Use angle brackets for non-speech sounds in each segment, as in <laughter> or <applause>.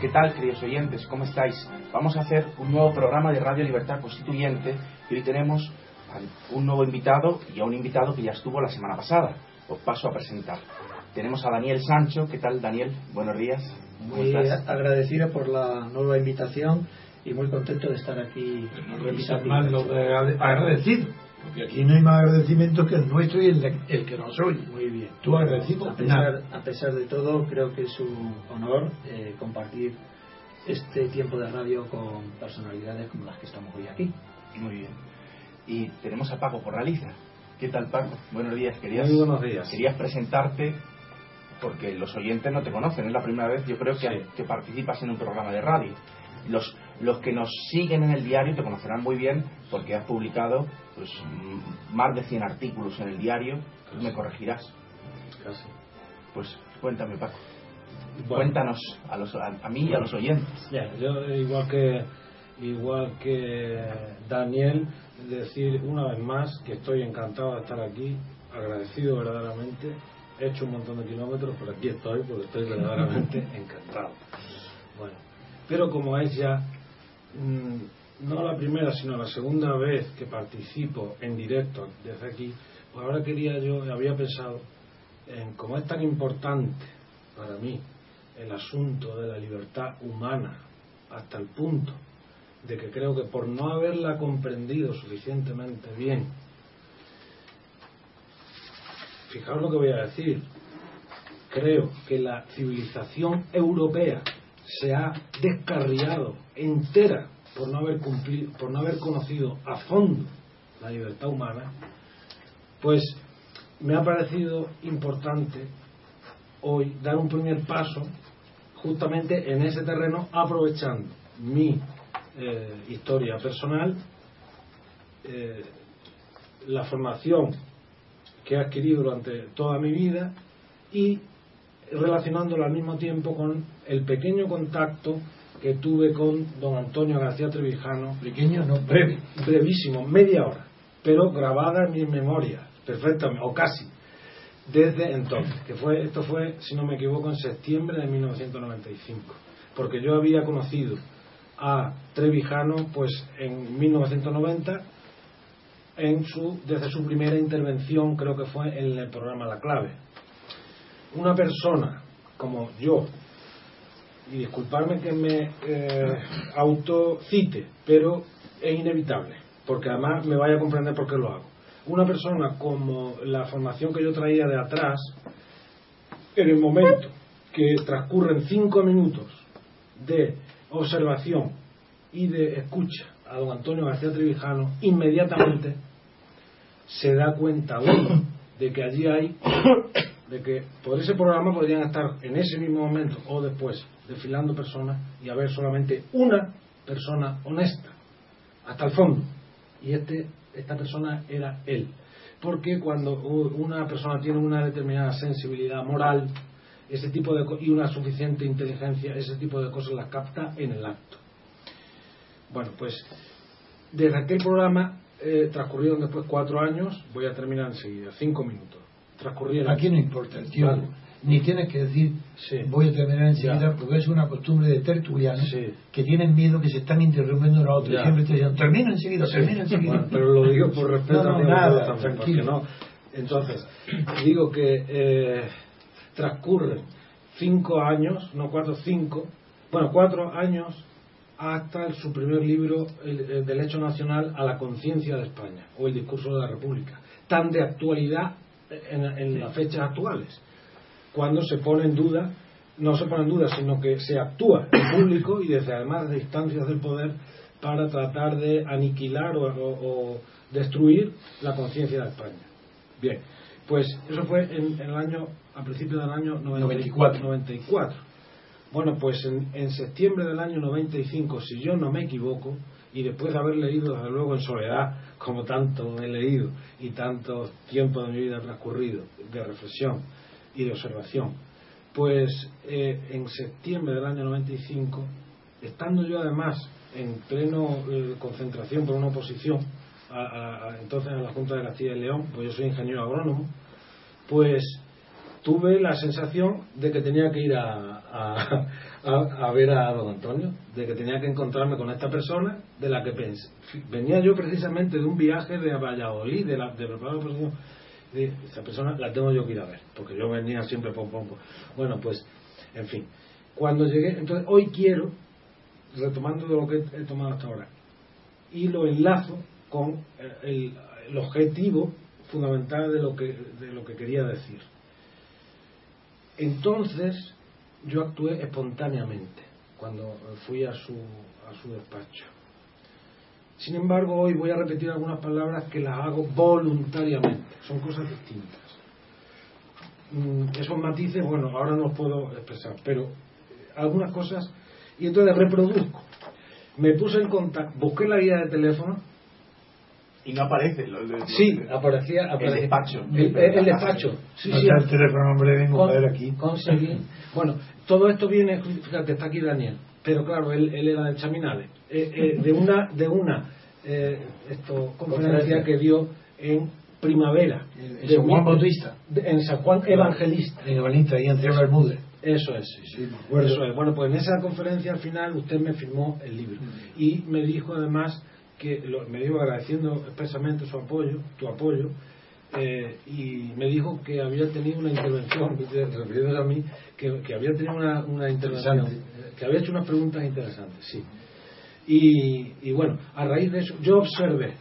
¿Qué tal, queridos oyentes? ¿Cómo estáis? Vamos a hacer un nuevo programa de Radio Libertad Constituyente y hoy tenemos a un nuevo invitado y a un invitado que ya estuvo la semana pasada. Os paso a presentar. Tenemos a Daniel Sancho. ¿Qué tal, Daniel? Buenos días. ¿Cómo muy agradecido por la nueva invitación y muy contento de estar aquí. Lo de agradecido porque aquí no hay más agradecimiento que el nuestro y el, el que nos oye. Tú agradecido. A pesar, a pesar de todo, creo que es un honor eh, compartir este tiempo de radio con personalidades como las que estamos hoy aquí. Muy bien. Y tenemos a Paco Corraliza. ¿Qué tal, Paco? Buenos días. Querías, Muy buenos días. Querías presentarte porque los oyentes no te conocen. Es la primera vez, yo creo, que, que participas en un programa de radio. Los, los que nos siguen en el diario te conocerán muy bien porque has publicado pues, más de 100 artículos en el diario. Me corregirás. Casi. Pues cuéntame, Paco. Cuéntanos a, los, a, mí y a los oyentes. yo igual que igual que Daniel, decir una vez más que estoy encantado de estar aquí, agradecido verdaderamente. He hecho un montón de kilómetros, pero aquí estoy porque estoy verdaderamente <laughs> encantado. Bueno, pero como es ya mm, no la primera, sino la segunda vez que participo en directo desde aquí, pues ahora quería yo, había pensado en cómo es tan importante para mí el asunto de la libertad humana hasta el punto de que creo que por no haberla comprendido suficientemente bien, fijaos lo que voy a decir, creo que la civilización europea se ha descarriado entera por no haber cumplido, por no haber conocido a fondo la libertad humana, pues me ha parecido importante hoy dar un primer paso justamente en ese terreno aprovechando mi eh, historia personal, eh, la formación que he adquirido durante toda mi vida y relacionándolo al mismo tiempo con el pequeño contacto que tuve con don Antonio García Trevijano. Pequeño, no, breve. Brevísimo, media hora, pero grabada en mi memoria, perfectamente, o casi, desde entonces, que fue, esto fue, si no me equivoco, en septiembre de 1995, porque yo había conocido a Trevijano pues en 1990 en su, desde su primera intervención, creo que fue en el programa La Clave una persona como yo, y disculparme que me eh, autocite, pero es inevitable, porque además me vaya a comprender por qué lo hago. Una persona como la formación que yo traía de atrás, en el momento que transcurren cinco minutos de observación y de escucha a don Antonio García Trevijano, inmediatamente se da cuenta de que allí hay de que por ese programa podrían estar en ese mismo momento o después desfilando personas y haber solamente una persona honesta hasta el fondo. Y este esta persona era él. Porque cuando una persona tiene una determinada sensibilidad moral ese tipo de y una suficiente inteligencia ese tipo de cosas las capta en el acto. Bueno pues desde aquel programa eh, transcurrieron después cuatro años voy a terminar enseguida cinco minutos. Aquí no importa el tiempo. Ni tienes que decir, voy a terminar enseguida, porque es una costumbre de tertulianos que tienen miedo que se están interrumpiendo a otros. Siempre te dicen, termina enseguida, termina enseguida. pero lo digo por respeto a nada, tranquilo. Entonces, digo que eh, transcurren cinco años, no cuatro, cinco, bueno, cuatro años hasta su primer libro, el, del hecho nacional a la conciencia de España, o el discurso de la República, tan de actualidad en, las fechas actuales, cuando se pone en duda, no se pone en duda, sino que se actúa en público y desde además de instancias del poder para tratar de aniquilar o, destruir la conciencia de España. Bien, pues eso fue en, el año, a principios del año 94. 94. Bueno, pues en, en, septiembre del año 95, si yo no me equivoco, y después de haber leído, desde luego, en soledad, como tanto he leído y tanto tiempo de mi vida transcurrido de reflexión y de observación, pues eh, en septiembre del año 95, estando yo además en pleno eh, concentración por una oposición, a, entonces en la Junta de Castilla y León, pues yo soy ingeniero agrónomo, pues tuve la sensación de que tenía que ir a, a, a, ver a don Antonio, de que tenía que encontrarme con esta persona de la que pensé. Venía yo precisamente de un viaje de Valladolid, de, la, de preparar de esa persona la tengo yo que ir a ver, porque yo venía siempre pom pom. Bueno, pues, en fin, cuando llegué, entonces hoy quiero, retomando de lo que he tomado hasta ahora, y lo enlazo con el, el objetivo fundamental de lo que de lo que quería decir. Entonces, yo actué espontáneamente cuando fui a su, a su despacho. Sin embargo, hoy voy a repetir algunas palabras que las hago voluntariamente. Son cosas distintas. Mm, esos matices, bueno, ahora no los puedo expresar, pero eh, algunas cosas. Y entonces reproduzco. Me puse en contacto, busqué la guía de teléfono y no aparece. sí, aparecía, El despacho. El, despacho. Sí, sí, el teléfono, hombre, vengo a ver aquí. Conseguí. Bueno, todo esto viene, fíjate, está aquí Daniel, pero claro, él, él era de Chaminales, eh, eh, de una, de una eh, esto, conferencia que dio en primavera. de San Juan Bautista. en San Juan Evangelista. En Evangelista, y entre Bermúdez. Eso es, sí, sí. Eso es. Bueno, pues en esa conferencia al final usted me firmó el libro. Mm. Y me dijo además que me dijo agradeciendo expresamente su apoyo, tu apoyo, eh, y me dijo que había tenido una intervención, <laughs> refiriéndose a mí, que, que había tenido una, una intervención, que había hecho unas preguntas interesantes, sí. Y, y, bueno, a raíz de eso, yo observé,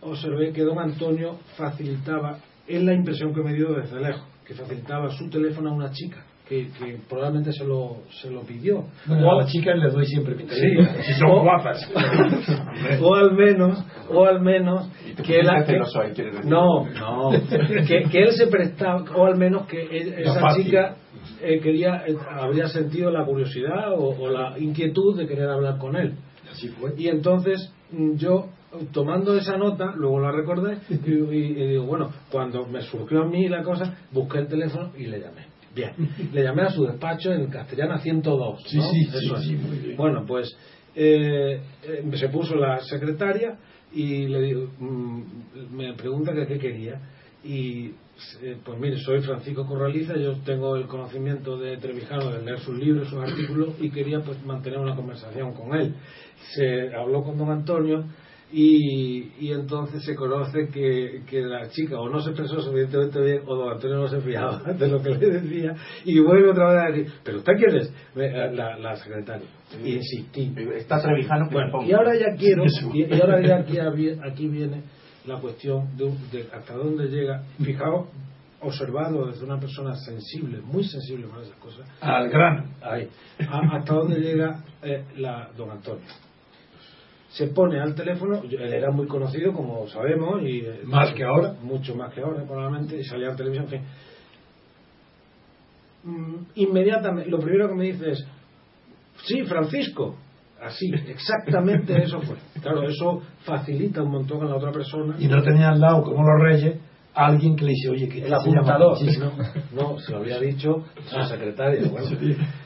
observé que don Antonio facilitaba, es la impresión que me dio desde lejos, que facilitaba su teléfono a una chica que, que, probablemente se lo, se lo pidió. o a las chicas les doy siempre mi si son guapas. <laughs> o al menos, o al menos que, la, que no, no, <laughs> que, que, él se prestaba, o al menos que esa chica eh, quería, eh, habría sentido la curiosidad o, la inquietud de querer hablar con él. Y entonces mm, yo tomando esa nota, luego la recordé y, y, digo, bueno, cuando me surgió a mí la cosa, busqué el teléfono y le llamé. Bien, le llamé a su despacho en castellana 102. Sí, sí, sí, Bueno, pues eh, eh, se puso la secretaria y le digo, mm, me pregunta que qué quería. Y pues mire, soy Francisco Corraliza, yo tengo el conocimiento de Trevijano de leer sus libros, sus artículos y quería pues mantener una conversación con él. Se habló con don Antonio y, y, entonces se conoce que, que, la chica o no se expresó suficientemente bien o don Antonio no se fiaba <laughs> de lo que le decía y vuelve otra vez a decir pero usted quién es la, la secretaria. Y insistí. Está Trevijano bueno, y ahora ya quiero <laughs> y, ahora ya aquí, aquí viene la cuestión de, hasta dónde llega fijaos observado desde una persona sensible, muy sensible para esas cosas. Al gran. Ahí. hasta dónde llega eh, la don Antonio se pone al teléfono, él era muy conocido como sabemos y eh, más que ahora, mucho más que ahora probablemente y salía a televisión, en fin. Mm, inmediatamente, lo primero que me dice es, sí, Francisco, así, exactamente eso fue. Claro, eso facilita un montón a la otra persona. Y no tenía al lado, como los reyes, alguien que le dice, oye, que el apuntador. <laughs> no, se lo había dicho a secretaria. Bueno.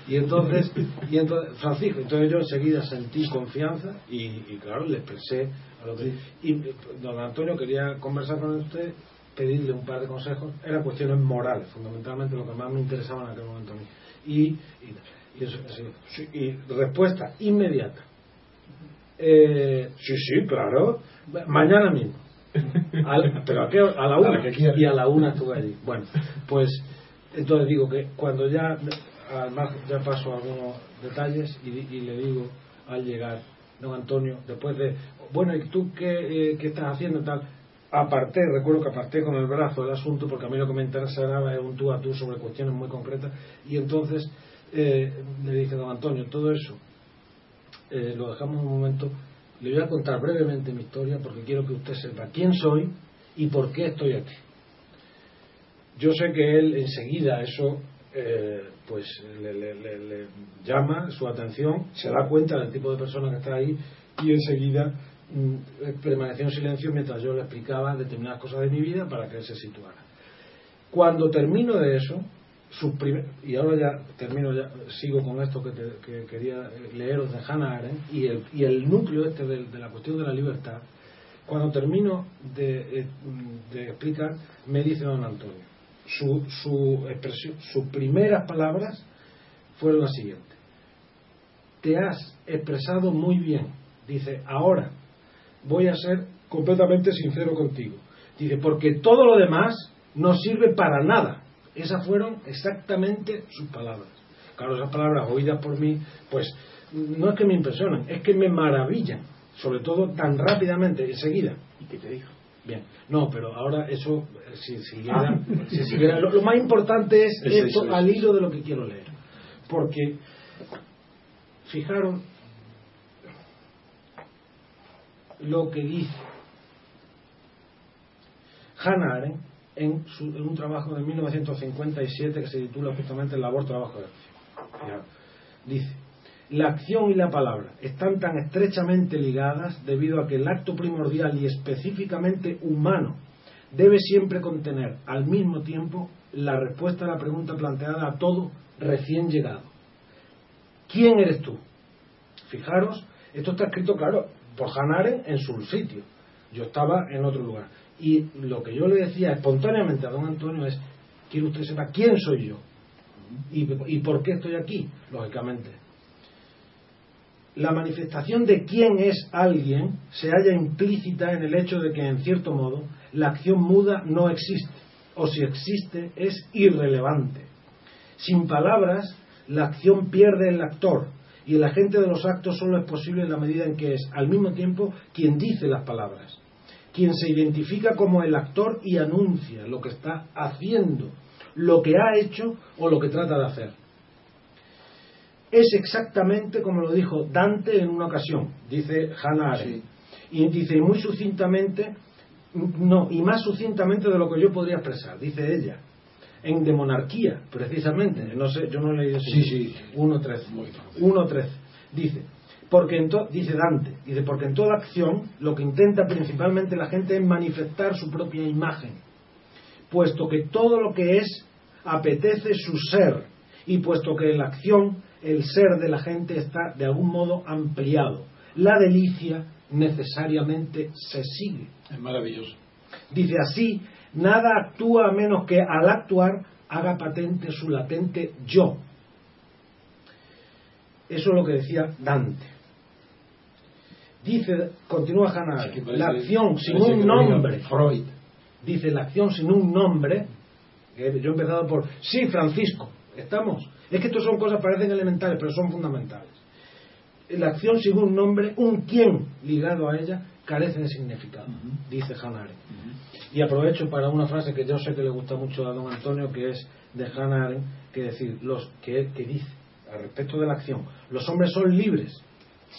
Y entonces, y entonces, Francisco, entonces yo enseguida sentí confianza y, claro, le expresé a lo que. Y don Antonio quería conversar con usted, pedirle un par de consejos. Eran cuestiones morales, fundamentalmente lo que más me interesaba en aquel momento a mí. Y, y, eso, y respuesta inmediata. Eh, sí, sí, claro. Mañana mismo pero a, qué, a la una. y a la una estuve allí. Bueno, pues entonces digo que cuando ya, además ya paso algunos detalles y, le digo al llegar, don Antonio, después de, bueno, ¿y tú qué, eh, qué estás haciendo? tal Aparté, recuerdo que aparté con el brazo el asunto porque a mí lo que me interesaba era un tú a tú sobre cuestiones muy concretas y entonces eh, le dije, don Antonio, todo eso eh, lo dejamos un momento le voy a contar brevemente mi historia porque quiero que usted sepa quién soy y por qué estoy aquí. Yo sé que él enseguida eso eh, pues le, llama su atención, se da cuenta del tipo de persona que está ahí y enseguida mm, permaneció en silencio mientras yo le explicaba determinadas cosas de mi vida para que él se situara. Cuando termino de eso, y ahora ya termino, ya sigo con esto que, quería leeros de Hannah Arendt y el, y el núcleo este de, la cuestión de la libertad. Cuando termino de, eh, de explicar, me dice don Antonio, su, su expresión, sus primeras palabras fueron las siguientes. Te has expresado muy bien. Dice, ahora voy a ser completamente sincero contigo. Dice, porque todo lo demás no sirve para nada. Esas fueron exactamente sus palabras. Claro, esas palabras oídas por mí, pues no es que me impresionan, es que me maravillan, sobre todo tan rápidamente, enseguida. ¿Y qué te dijo? Bien, no, pero ahora eso, si siguiera, si <laughs> siguiera lo, más importante es, esto al hilo de lo que quiero leer. Porque, fijaron lo que dice Hannah Arendt en, un trabajo de 1957 que se titula justamente labor, trabajo de acción. Dice, la acción y la palabra están tan estrechamente ligadas debido a que el acto primordial y específicamente humano debe siempre contener al mismo tiempo la respuesta a la pregunta planteada a todo recién llegado. ¿Quién eres tú? Fijaros, esto está escrito, claro, por Hanare en su sitio. Yo estaba en otro lugar. Y lo que yo le decía espontáneamente a don Antonio es, quiero usted sepa quién soy yo y, y por qué estoy aquí, lógicamente. La manifestación de quién es alguien se halla implícita en el hecho de que, en cierto modo, la acción muda no existe, o si existe es irrelevante. Sin palabras, la acción pierde el actor, y el agente de los actos solo es posible en la medida en que es, al mismo tiempo, quien dice las palabras quien se identifica como el actor y anuncia lo que está haciendo, lo que ha hecho o lo que trata de hacer. Es exactamente como lo dijo Dante en una ocasión, dice Hannah Arendt. Y dice muy sucintamente, no, y más sucintamente de lo que yo podría expresar, dice ella, en De Monarquía, precisamente, no sé, yo no he leído sí, sí, 1.13, 1.13, dice, porque en dice Dante, dice, porque en toda acción lo que intenta principalmente la gente es manifestar su propia imagen, puesto que todo lo que es apetece su ser, y puesto que en la acción el ser de la gente está de algún modo ampliado. La delicia necesariamente se sigue. Es maravilloso. Dice así, nada actúa a menos que al actuar haga patente su latente yo. Eso es lo que decía Dante. Dice, continúa Hannah, la acción sin un nombre. Freud. Dice, la acción sin un nombre. yo he empezado por, sí, Francisco, estamos. Es que estas son cosas parecen elementales, pero son fundamentales. La acción sin un nombre, un quién ligado a ella, carece de significado, dice Hannah Arendt. Y aprovecho para una frase que yo sé que le gusta mucho a don Antonio, que es de Hannah Arendt, que decir, los que, que dice al respecto de la acción, los hombres son libres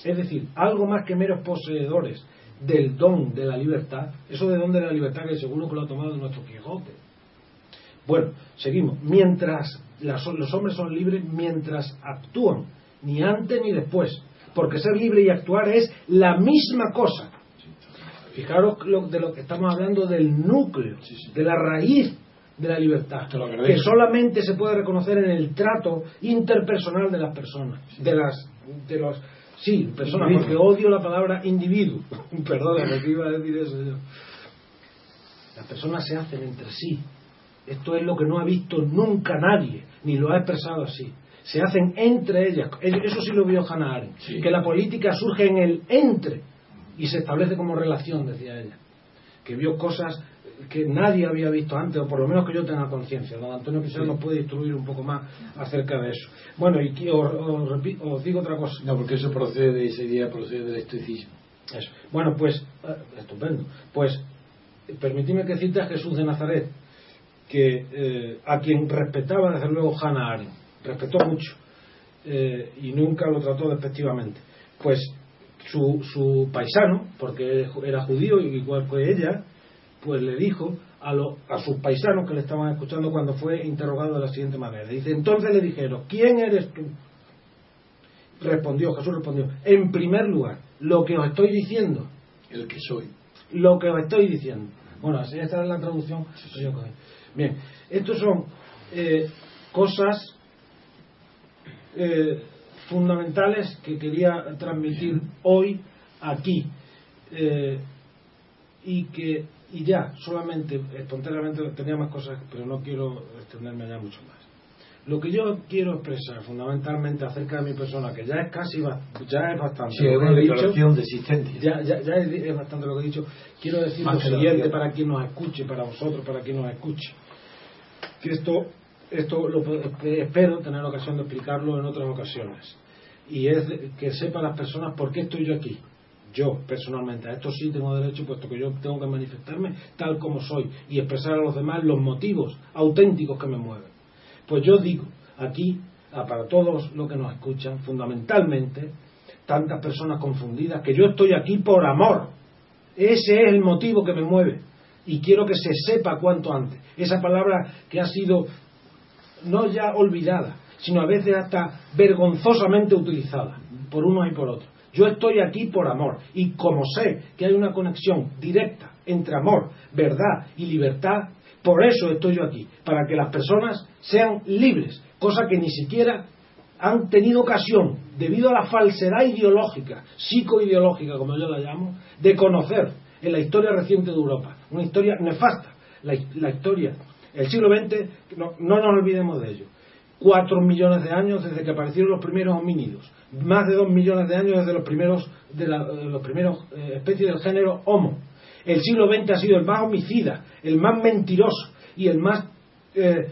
es decir, algo más que meros poseedores del don de la libertad, eso de don de la libertad que seguro que lo ha tomado nuestro Quijote. Bueno, seguimos. Mientras los hombres son libres, mientras actúan, ni antes ni después, porque ser libre y actuar es la misma cosa. Fijaros de lo que estamos hablando del núcleo, de la raíz de la libertad, que solamente se puede reconocer en el trato interpersonal de las personas, de las de los Sí, persona, porque odio la palabra individuo. <laughs> Perdóname que iba a decir eso yo. Las personas se hacen entre sí. Esto es lo que no ha visto nunca nadie, ni lo ha expresado así. Se hacen entre ellas. Eso sí lo vio Hannah Arendt. Que la política surge en el entre y se establece como relación, decía ella. Que vio cosas que nadie había visto antes, o por lo menos que yo tenga conciencia. Don Antonio quizás nos puede instruir un poco más acerca de eso. Bueno, y os, digo otra cosa. No, porque eso procede, ese día procede del estoicismo. Eso. Bueno, pues, eh, estupendo. Pues, permitidme que cite a Jesús de Nazaret, que eh, a quien respetaba desde luego Hannah Arendt, respetó mucho, eh, y nunca lo trató despectivamente. Pues, su, su paisano, porque era judío igual que ella, pues le dijo a, a sus paisanos que le estaban escuchando cuando fue interrogado de la siguiente manera. Dice, entonces le dijeron, ¿quién eres tú? Respondió, Jesús respondió, en primer lugar, lo que os estoy diciendo. El que soy. Lo que os estoy diciendo. Bueno, así esta es la traducción. Bien, estos son eh, cosas eh, fundamentales que quería transmitir hoy aquí. Eh, y que y ya, solamente, espontáneamente tenía más cosas, pero no quiero extenderme ya mucho más. Lo que yo quiero expresar fundamentalmente acerca de mi persona, que ya es casi ya es bastante sí, lo que he dicho, de existencia. Ya, ya, ya es, bastante lo que he dicho. Quiero decir lo siguiente para quien nos escuche, para vosotros, para quien nos escuche. Que esto, esto lo, espero tener ocasión de explicarlo en otras ocasiones. Y es que sepan las personas por qué estoy yo aquí yo personalmente a esto sí tengo derecho puesto que yo tengo que manifestarme tal como soy y expresar a los demás los motivos auténticos que me mueven pues yo digo aquí, para todos los que nos escuchan, fundamentalmente, tantas personas confundidas, que yo estoy aquí por amor. Ese es el motivo que me mueve. Y quiero que se sepa cuanto antes. Esa palabra que ha sido no ya olvidada, sino a veces hasta vergonzosamente utilizada por unos y por otros. Yo estoy aquí por amor y como sé que hay una conexión directa entre amor, verdad y libertad, por eso estoy yo aquí, para que las personas sean libres, cosa que ni siquiera han tenido ocasión, debido a la falsedad ideológica, psicoideológica, como yo la llamo, de conocer en la historia reciente de Europa. Una historia nefasta, la, historia. El siglo XX, no, nos olvidemos de ello. Cuatro millones de años desde que aparecieron los primeros homínidos. Más de dos millones de años desde los primeros, de, los primeros eh, especies del género Homo el siglo XX ha sido el más homicida, el más mentiroso y el más eh,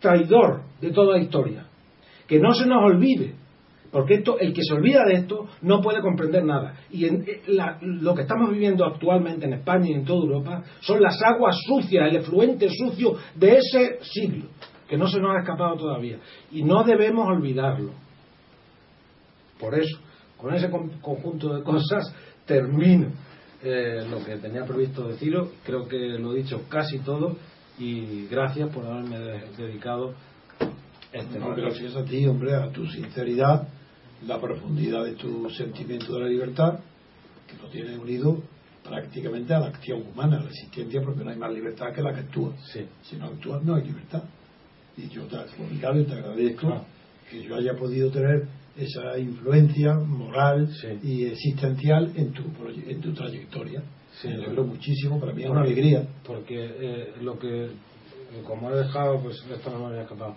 traidor de toda la historia. Que no se nos olvide, porque esto, el que se olvida de esto no puede comprender nada. Y en, eh, lo que estamos viviendo actualmente en España y en toda Europa son las aguas sucias, el efluente sucio de ese siglo, que no se nos ha escapado todavía. Y no debemos olvidarlo. Por eso, con ese conjunto de cosas, termino eh, lo que tenía previsto deciros. Creo que lo he dicho casi todo y gracias por haberme dedicado este no, Gracias a ti, hombre, a tu sinceridad, la profundidad de tu sentimiento de la libertad, que lo tiene unido prácticamente a la acción humana, a la existencia, porque no hay más libertad que la que actúa. Si no actúas, no hay libertad. Y yo te, te agradezco que yo haya podido tener esa influencia moral y existencial en tu, en tu trayectoria. me alegro muchísimo, para mí es una alegría. Porque eh, lo que, como he dejado, pues esto no me había escapado.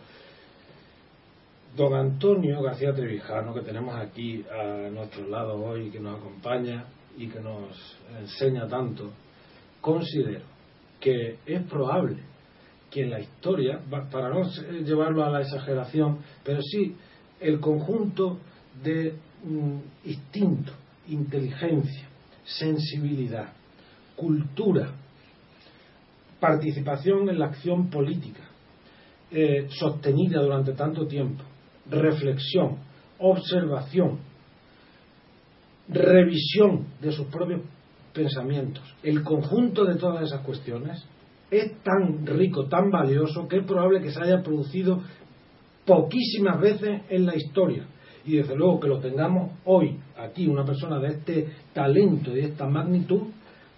Don Antonio García Trevijano, que tenemos aquí a nuestro lado hoy, que nos acompaña y que nos enseña tanto, considero que es probable que en la historia, para no llevarlo a la exageración, pero sí el conjunto de mm, instinto, inteligencia, sensibilidad, cultura, participación en la acción política, eh, sostenida durante tanto tiempo, reflexión, observación, revisión de sus propios pensamientos, el conjunto de todas esas cuestiones es tan rico, tan valioso, que es probable que se haya producido poquísimas veces en la historia. Y desde luego que lo tengamos hoy aquí, una persona de este talento y de esta magnitud,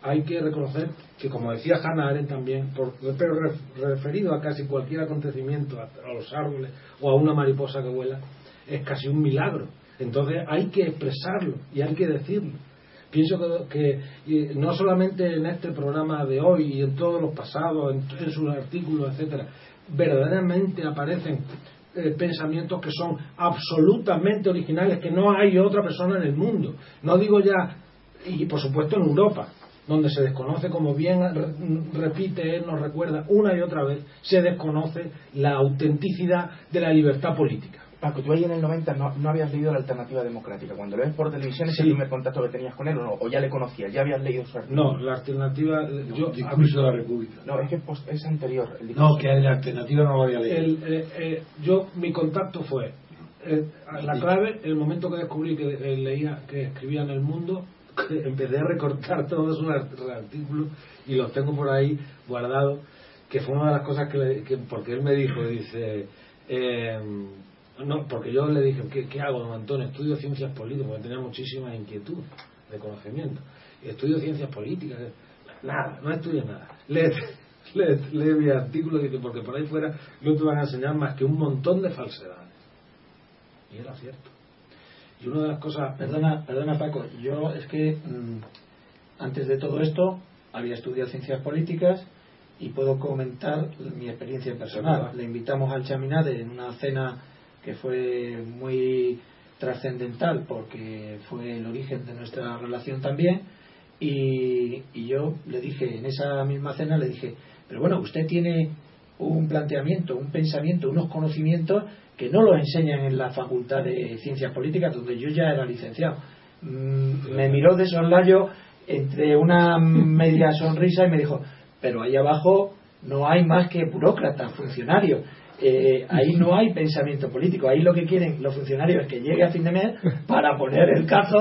hay que reconocer que, como decía Hannah Arendt también, por, pero referido a casi cualquier acontecimiento, a, los árboles o a una mariposa que vuela, es casi un milagro. Entonces hay que expresarlo y hay que decirlo. Pienso que, no solamente en este programa de hoy y en todos los pasados, en, sus artículos, etcétera, verdaderamente aparecen eh, pensamientos que son absolutamente originales, que no hay otra persona en el mundo. No digo ya, y por supuesto en Europa, donde se desconoce, como bien repite él, nos recuerda una y otra vez, se desconoce la autenticidad de la libertad política. Paco, tú ahí en el 90 no, habías leído la alternativa democrática. Cuando lo ves por televisión, ¿es el primer contacto que tenías con él o no? ¿O ya le conocías? ¿Ya habías leído su artículo? No, la alternativa. yo, discurso de la República. No, es que es anterior. no, que la alternativa no lo había leído. Eh, eh, yo, mi contacto fue. Eh, la clave, el momento que descubrí que leía, que escribía en el mundo, <laughs> empecé a recortar todos sus artículos y los tengo por ahí guardados, que fue una de las cosas que, que porque él me dijo, dice. Eh, no, porque yo le dije, ¿qué, hago, don Antonio? Estudio ciencias políticas, porque tenía muchísima inquietud de conocimiento. Estudio ciencias políticas. Nada, no estudio nada. Lee, <laughs> lee, mi artículo dice, porque por ahí fuera no te van a enseñar más que un montón de falsedades. Y era cierto. Y una de las cosas... Perdona, perdona Paco, yo es que mm, antes de todo esto había estudiado ciencias políticas y puedo comentar mi experiencia personal. Le invitamos al Chaminade en una cena que fue muy trascendental porque fue el origen de nuestra relación también. Y, y, yo le dije en esa misma cena le dije pero bueno usted tiene un planteamiento un pensamiento unos conocimientos que no lo enseñan en la facultad de ciencias políticas donde yo ya era licenciado mm, me miró de soslayo entre una <laughs> media sonrisa y me dijo pero ahí abajo no hay más que burócratas funcionarios eh, ahí no hay pensamiento político. Ahí lo que quieren los funcionarios es que llegue a fin de mes para poner el cazo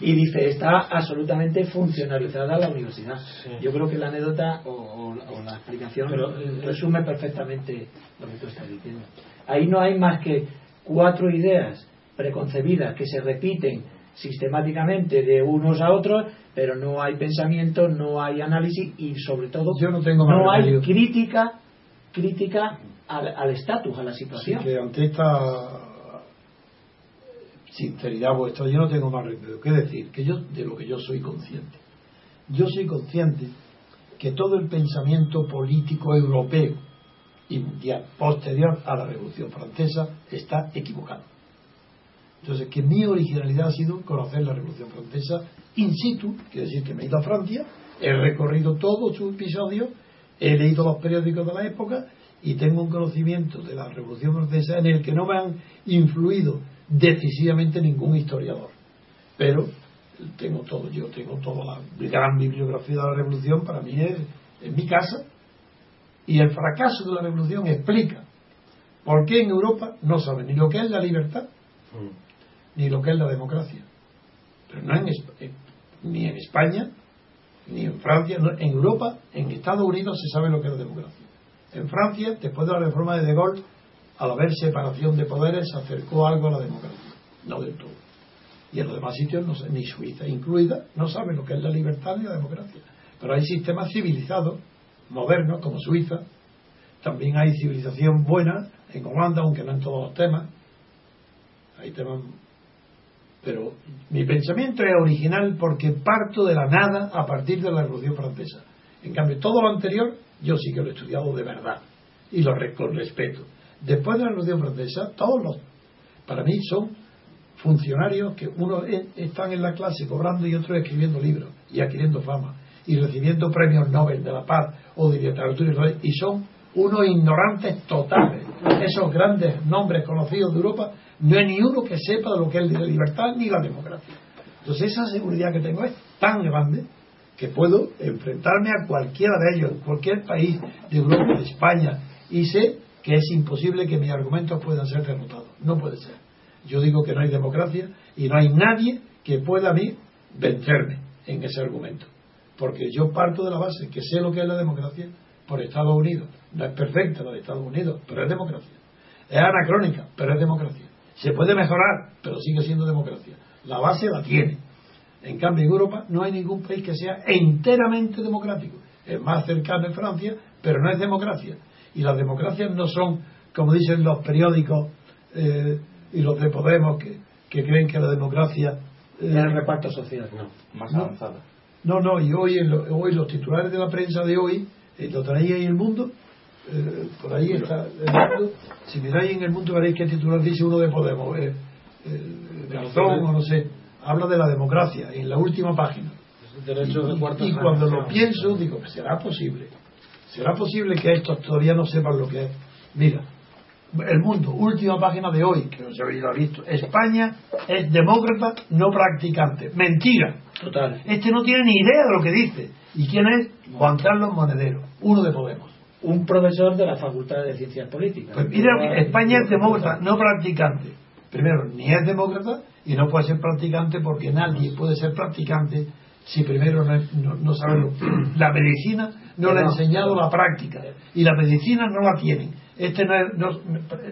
y dice, está absolutamente funcionalizada la universidad. Yo creo que la anécdota o, la explicación eh, resume perfectamente lo que tú estás diciendo. Ahí no hay más que cuatro ideas preconcebidas que se repiten sistemáticamente de unos a otros, pero no hay pensamiento, no hay análisis y sobre todo Yo no, tengo no hay crítica crítica al estatus, a la situación. que ante esta sinceridad vuestra, yo no tengo más remedio que decir que yo de lo que yo soy consciente. Yo soy consciente que todo el pensamiento político europeo y mundial posterior a la Revolución Francesa está equivocado. Entonces, que mi originalidad ha sido conocer la Revolución Francesa in situ, quiere decir que me he ido a Francia, he recorrido todo su episodio, he leído los periódicos de la época y tengo un conocimiento de la Revolución Francesa en el que no me han influido decisivamente ningún historiador. Pero tengo todo, yo tengo toda la gran bibliografía de la Revolución, para mí es en mi casa, y el fracaso de la Revolución explica por qué en Europa no saben ni lo que es la libertad, mm. ni lo que es la democracia. Pero no en, ni en España, ni en Francia, en Europa, en Estados Unidos se sabe lo que es la democracia. En Francia, después de la reforma de De Gaulle, al haber separación de poderes, se acercó algo a la democracia, no del todo. Y en los demás sitios, no sé, ni Suiza incluida, no saben lo que es la libertad ni la democracia. Pero hay sistemas civilizados, modernos, como Suiza. También hay civilización buena en Holanda, aunque no en todos los temas. Hay temas. Pero mi pensamiento es original porque parto de la nada a partir de la Revolución Francesa. En cambio, todo lo anterior yo sí que lo he estudiado de verdad y lo con respeto. Después de la Revolución Francesa, todos los, para mí son funcionarios que unos están en la clase cobrando y otros escribiendo libros y adquiriendo fama y recibiendo premios Nobel de la Paz o de literatura y son unos ignorantes totales. Esos grandes nombres conocidos de Europa, no hay ni uno que sepa de lo que es la libertad ni la democracia. Entonces esa seguridad que tengo es tan grande que puedo enfrentarme a cualquiera de ellos, cualquier país de Europa, de España, y sé que es imposible que mis argumentos puedan ser derrotados. No puede ser. Yo digo que no hay democracia y no hay nadie que pueda a mí vencerme en ese argumento. Porque yo parto de la base que sé lo que es la democracia por Estados Unidos. No es perfecta la de Estados Unidos, pero es democracia. Es anacrónica, pero es democracia. Se puede mejorar, pero sigue siendo democracia. La base la tiene en cambio, en Europa no hay ningún país que sea enteramente democrático. Es más cercano en Francia, pero no es democracia. Y las democracias no son, como dicen los periódicos eh, y los de Podemos, que, creen que la democracia. Eh, es el reparto social, no, más avanzada. No, no, y hoy, hoy los titulares de la prensa de hoy, eh, lo tenéis en el mundo, eh, por ahí está el mundo. Si miráis en el mundo veréis qué titular dice uno de Podemos, eh, Garzón o no sé habla de la democracia en la última página. y, cuando lo pienso, digo, ¿será posible? ¿Será posible que estos todavía no sepan lo que es? Mira, el mundo, última página de hoy, que os habéis visto. España es demócrata no practicante. Mentira. Total. Este no tiene ni idea de lo que dice. ¿Y quién es? Juan Carlos Monedero, uno de Podemos. Un profesor de la Facultad de Ciencias Políticas. Pues mira, España es demócrata no practicante. Primero, ni es demócrata y no puede ser practicante porque nadie puede ser practicante si primero no, no, sabe lo La medicina no le ha enseñado la práctica y la medicina no la tienen. Este no,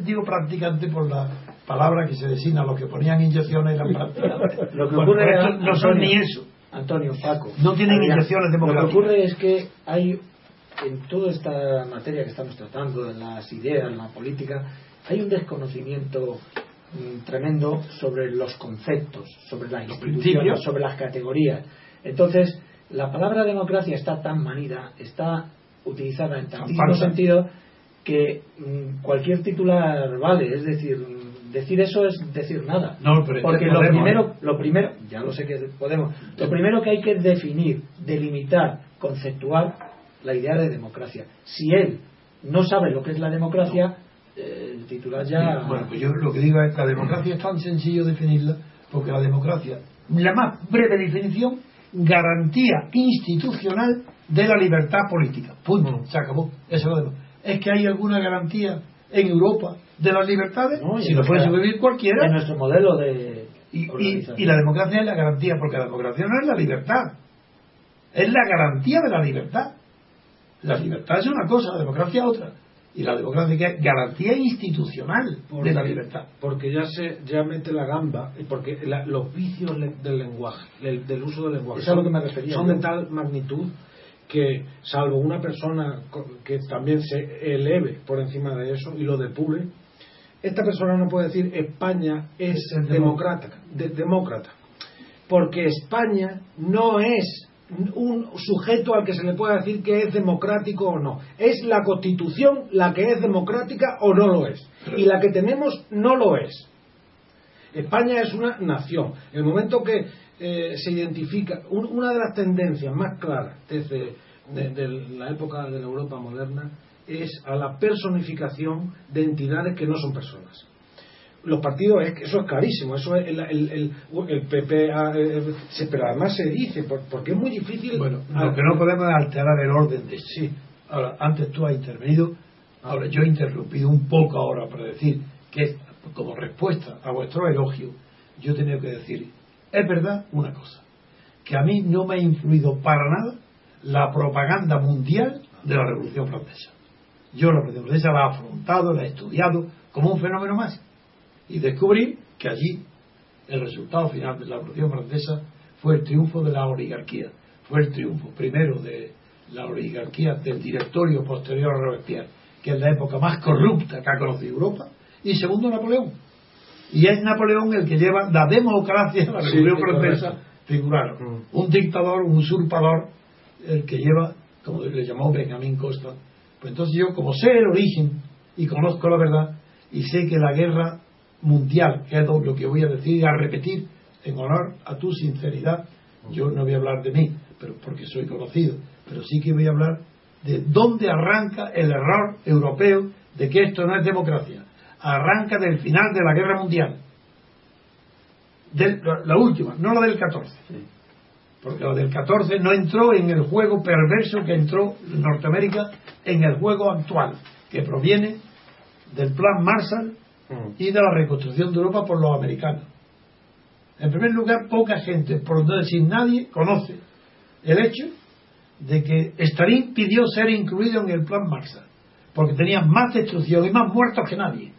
digo practicante por la palabra que se designa los que ponían inyecciones eran practicantes. <laughs> lo que ocurre no son ni eso. Antonio, Paco. No tienen inyecciones democráticas. Lo que ocurre es que hay en toda esta materia que estamos tratando, en las ideas, en la política, hay un desconocimiento tremendo sobre los conceptos, sobre las instituciones, sobre las categorías. Entonces, la palabra democracia está tan manida, está utilizada en tantísimos sentidos que mm, cualquier titular vale, es decir, decir eso es decir nada. Porque lo primero, lo primero, ya lo sé que podemos, lo primero que hay que definir, delimitar, conceptuar la idea de democracia. Si él no sabe lo que es la democracia, eh, el titular ya. Bueno, pues yo lo que digo es que la democracia es tan sencillo definirla, porque la democracia, la más breve definición, garantía institucional de la libertad política. Punto. Se acabó. Eso es lo ¿Es que hay alguna garantía en Europa de las libertades? si lo puede sobrevivir cualquiera. En nuestro modelo de. Y, y, la democracia es la garantía, porque la democracia no es la libertad, es la garantía de la libertad. La libertad es una cosa, la democracia es otra. Y la democracia es garantía institucional de la libertad. Porque ya se ya mete la gamba, porque los vicios del lenguaje, del, uso del lenguaje, son, que de tal magnitud que, salvo una persona que también se eleve por encima de eso y lo depure, esta persona no puede decir España es, demócrata, demócrata, porque España no es un sujeto al que se le pueda decir que es democrático o no. Es la constitución la que es democrática o no lo es. Y la que tenemos no lo es. España es una nación. En el momento que eh, se identifica, una de las tendencias más claras desde la época de la Europa moderna es a la personificación de entidades que no son personas los partidos, eso es clarísimo, eso es el, el, el, PP, ah, eh, eh, pero además se dice, porque es muy difícil. Bueno, lo que no podemos es alterar el orden de sí. Ahora, antes tú has intervenido, ahora yo he interrumpido un poco ahora para decir que como respuesta a vuestro elogio, yo tenía que decir, es verdad una cosa, que a mí no me ha influido para nada la propaganda mundial de la Revolución Francesa. Yo la Revolución Francesa la he afrontado, la he estudiado como un fenómeno más y descubrí que allí el resultado final de la Revolución Francesa fue el triunfo de la oligarquía. Fue el triunfo primero de la oligarquía del directorio posterior a Robespierre, que es la época más corrupta que ha conocido Europa, y segundo Napoleón. Y es Napoleón el que lleva la democracia a la Revolución Francesa, figuraron. Mm. Un dictador, un usurpador, el que lleva, como le llamó Benjamín Costa. Pues entonces yo, como sé el origen y conozco la verdad, y sé que la guerra mundial, que es lo que voy a decir y a repetir en honor a tu sinceridad. Yo no voy a hablar de mí, pero porque soy conocido, pero sí que voy a hablar de dónde arranca el error europeo de que esto no es democracia. Arranca del final de la guerra mundial. De, la, última, no la del 14. Porque la del 14 no entró en el juego perverso que entró Norteamérica en el juego actual, que proviene del plan Marshall y de la reconstrucción de Europa por los americanos. En primer lugar, poca gente, por no decir nadie, conoce el hecho de que Stalin pidió ser incluido en el plan Marshall, porque tenía más destrucción y más muertos que nadie,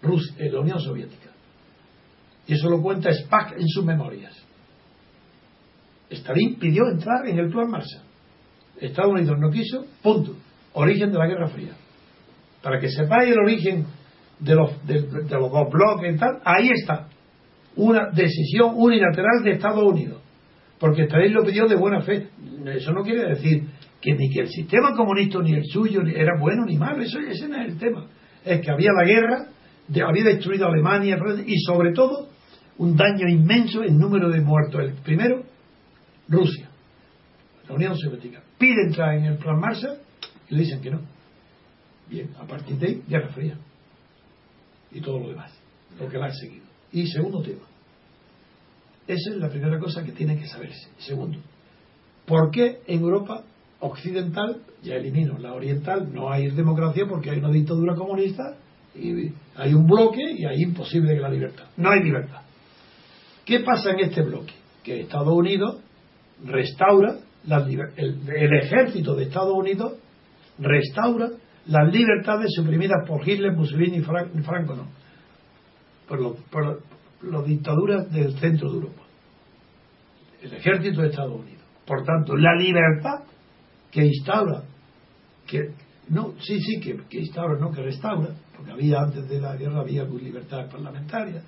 Rusia, eh, la Unión Soviética. Y eso lo cuenta Spack en sus memorias. Stalin pidió entrar en el plan Marshall. Estados Unidos no quiso, punto. Origen de la Guerra Fría. Para que sepáis el origen de los, de, los dos bloques y tal, ahí está. Una decisión unilateral de Estados Unidos. Porque Stalin lo pidió de buena fe. Eso no quiere decir que ni que el sistema comunista ni el suyo era bueno ni malo. Eso, ese no es el tema. Es que había la guerra, había destruido Alemania y sobre todo un daño inmenso en número de muertos. El primero, Rusia, la Unión Soviética. Pide entrar en el plan Marshall y le dicen que no. Bien, a partir de ahí, Guerra Fría y todo lo demás, lo que la ha seguido. Y segundo tema, esa es la primera cosa que tiene que saberse. Segundo, ¿por qué en Europa occidental, ya elimino la oriental, no hay democracia porque hay una dictadura comunista y hay un bloque y hay imposible que la libertad. No hay libertad. ¿Qué pasa en este bloque? Que Estados Unidos restaura el, el, ejército de Estados Unidos restaura las libertades suprimidas por Hitler, Mussolini y Franco no, por, por las dictaduras del centro de Europa, el ejército de Estados Unidos. Por tanto, la libertad que instaura, que no, sí, sí, que, que instaura, no que restaura, porque había antes de la guerra había libertad parlamentaria,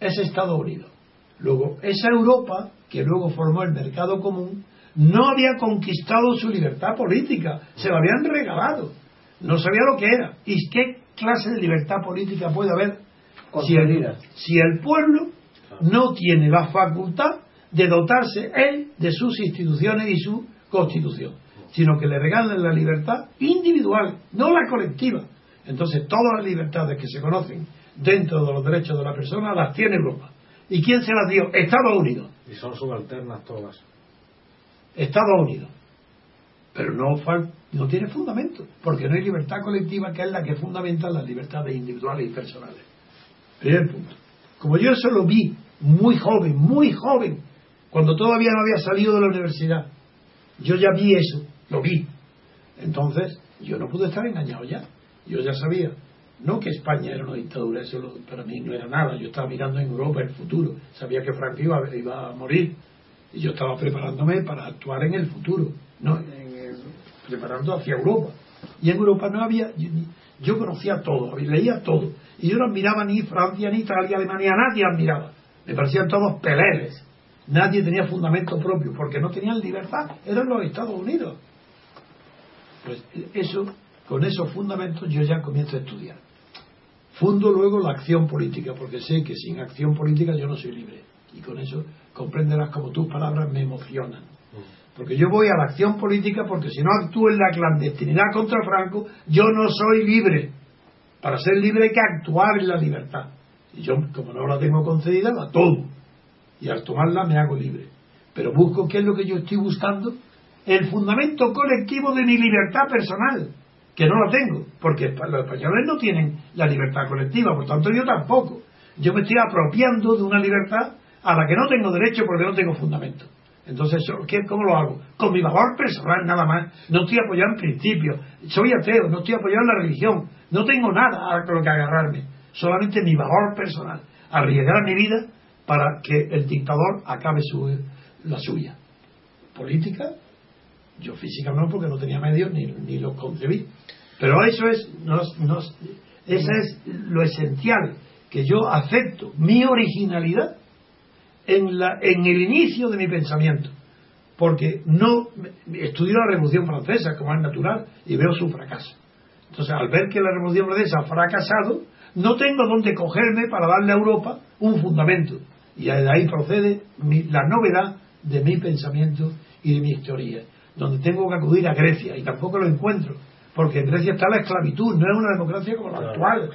es Estados Unidos. Luego, esa Europa, que luego formó el mercado común, no había conquistado su libertad política, se la habían regalado, no sabía lo que era. ¿Y qué clase de libertad política puede haber si el, si el pueblo no tiene la facultad de dotarse él de sus instituciones y su constitución, sino que le regalan la libertad individual, no la colectiva? Entonces, todas las libertades que se conocen dentro de los derechos de la persona las tiene Europa. ¿Y quién se las dio? Estados Unidos. Y son subalternas todas. Estados Unidos. Pero no, no tiene fundamento, porque no hay libertad colectiva que es la que fundamenta las libertades individuales y personales. Primer punto. Como yo eso lo vi muy joven, muy joven, cuando todavía no había salido de la universidad, yo ya vi eso, lo vi. Entonces, yo no pude estar engañado ya. Yo ya sabía no que España era una dictadura, eso para mí no era nada. Yo estaba mirando en Europa el futuro. Sabía que Franco iba, a morir. Y yo estaba preparándome para actuar en el futuro, no preparando hacia Europa. Y en Europa no había. Yo, conocía todo, leía todo. Y yo no admiraba ni Francia, ni Italia, Alemania, nadie admiraba. Me parecían todos peleles. Nadie tenía fundamento propio, porque no tenían libertad. Eran los Estados Unidos. Pues eso, con esos fundamentos yo ya comienzo a estudiar. Fundo luego la acción política, porque sé que sin acción política yo no soy libre. Y con eso comprenderás como tus palabras me emocionan. Porque yo voy a la acción política porque si no actúo en la clandestinidad contra Franco, yo no soy libre. Para ser libre hay que actuar en la libertad. Y yo, como no la tengo concedida, la tomo. Y al tomarla me hago libre. Pero busco qué es lo que yo estoy buscando. El fundamento colectivo de mi libertad personal que no la tengo, porque los españoles no tienen la libertad colectiva, por tanto yo tampoco. Yo me estoy apropiando de una libertad a la que no tengo derecho porque no tengo fundamento. Entonces, ¿cómo lo hago? Con mi valor personal nada más. No estoy apoyado en principios. Soy ateo, no estoy apoyado en la religión. No tengo nada a lo que agarrarme. Solamente mi valor personal. Arriesgar mi vida para que el dictador acabe su, la suya. Política, yo física no, porque no tenía medios ni, ni los concebí. Pero eso es, eso es lo esencial, que yo acepto mi originalidad en, la, en el inicio de mi pensamiento. Porque no estudio la Revolución Francesa, como es natural, y veo su fracaso. Entonces, al ver que la Revolución Francesa ha fracasado, no tengo dónde cogerme para darle a Europa un fundamento. Y de ahí procede la novedad de mi pensamiento y de mi teoría donde tengo que acudir a Grecia y tampoco lo encuentro porque en Grecia está la esclavitud, no es una democracia como la actual.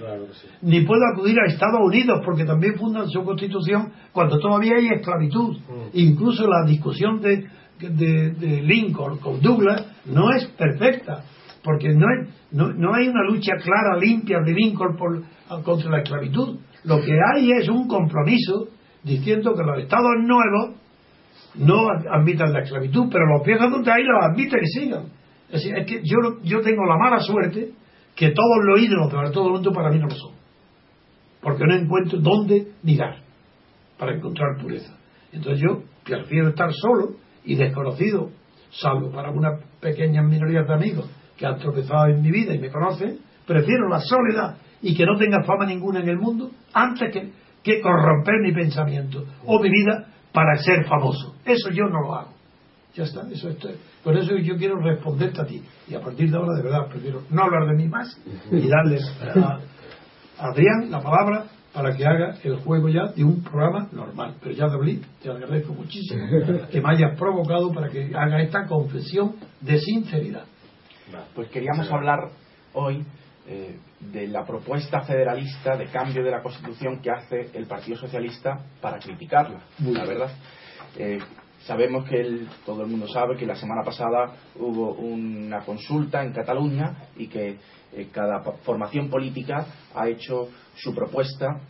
Ni puedo acudir a Estados Unidos porque también fundan su constitución cuando todavía hay esclavitud. Mm. Incluso la discusión de, de, Lincoln con Douglas no es perfecta porque no, no, no, hay una lucha clara, limpia de Lincoln por, contra la esclavitud. Lo que hay es un compromiso diciendo que los estados nuevos no admitan la esclavitud, pero los piezas donde hay los admiten y sigan. Es decir, es que yo, yo tengo la mala suerte que todos los ídolos para todo el mundo para mí no lo son. Porque no encuentro dónde mirar para encontrar pureza. Entonces yo prefiero estar solo y desconocido, salvo para una pequeña minoría de amigos que han tropezado en mi vida y me conocen, prefiero la soledad y que no tenga fama ninguna en el mundo antes que, que corromper mi pensamiento o mi vida para ser famoso. Eso yo no lo hago. Ya está, eso estoy. Por eso yo quiero responderte a ti. Y a partir de ahora, de verdad, prefiero no hablar de mí más y darle a Adrián la palabra para que haga el juego ya de un programa normal. Pero ya, David, te agradezco muchísimo que me hayas provocado para que haga esta confesión de sinceridad. Pues queríamos hablar hoy eh, de la propuesta federalista de cambio de la Constitución que hace el Partido Socialista para criticarla, la verdad. Eh, sabemos que todo el mundo sabe que la semana pasada hubo una consulta en Cataluña y que eh, cada formación política ha hecho su propuesta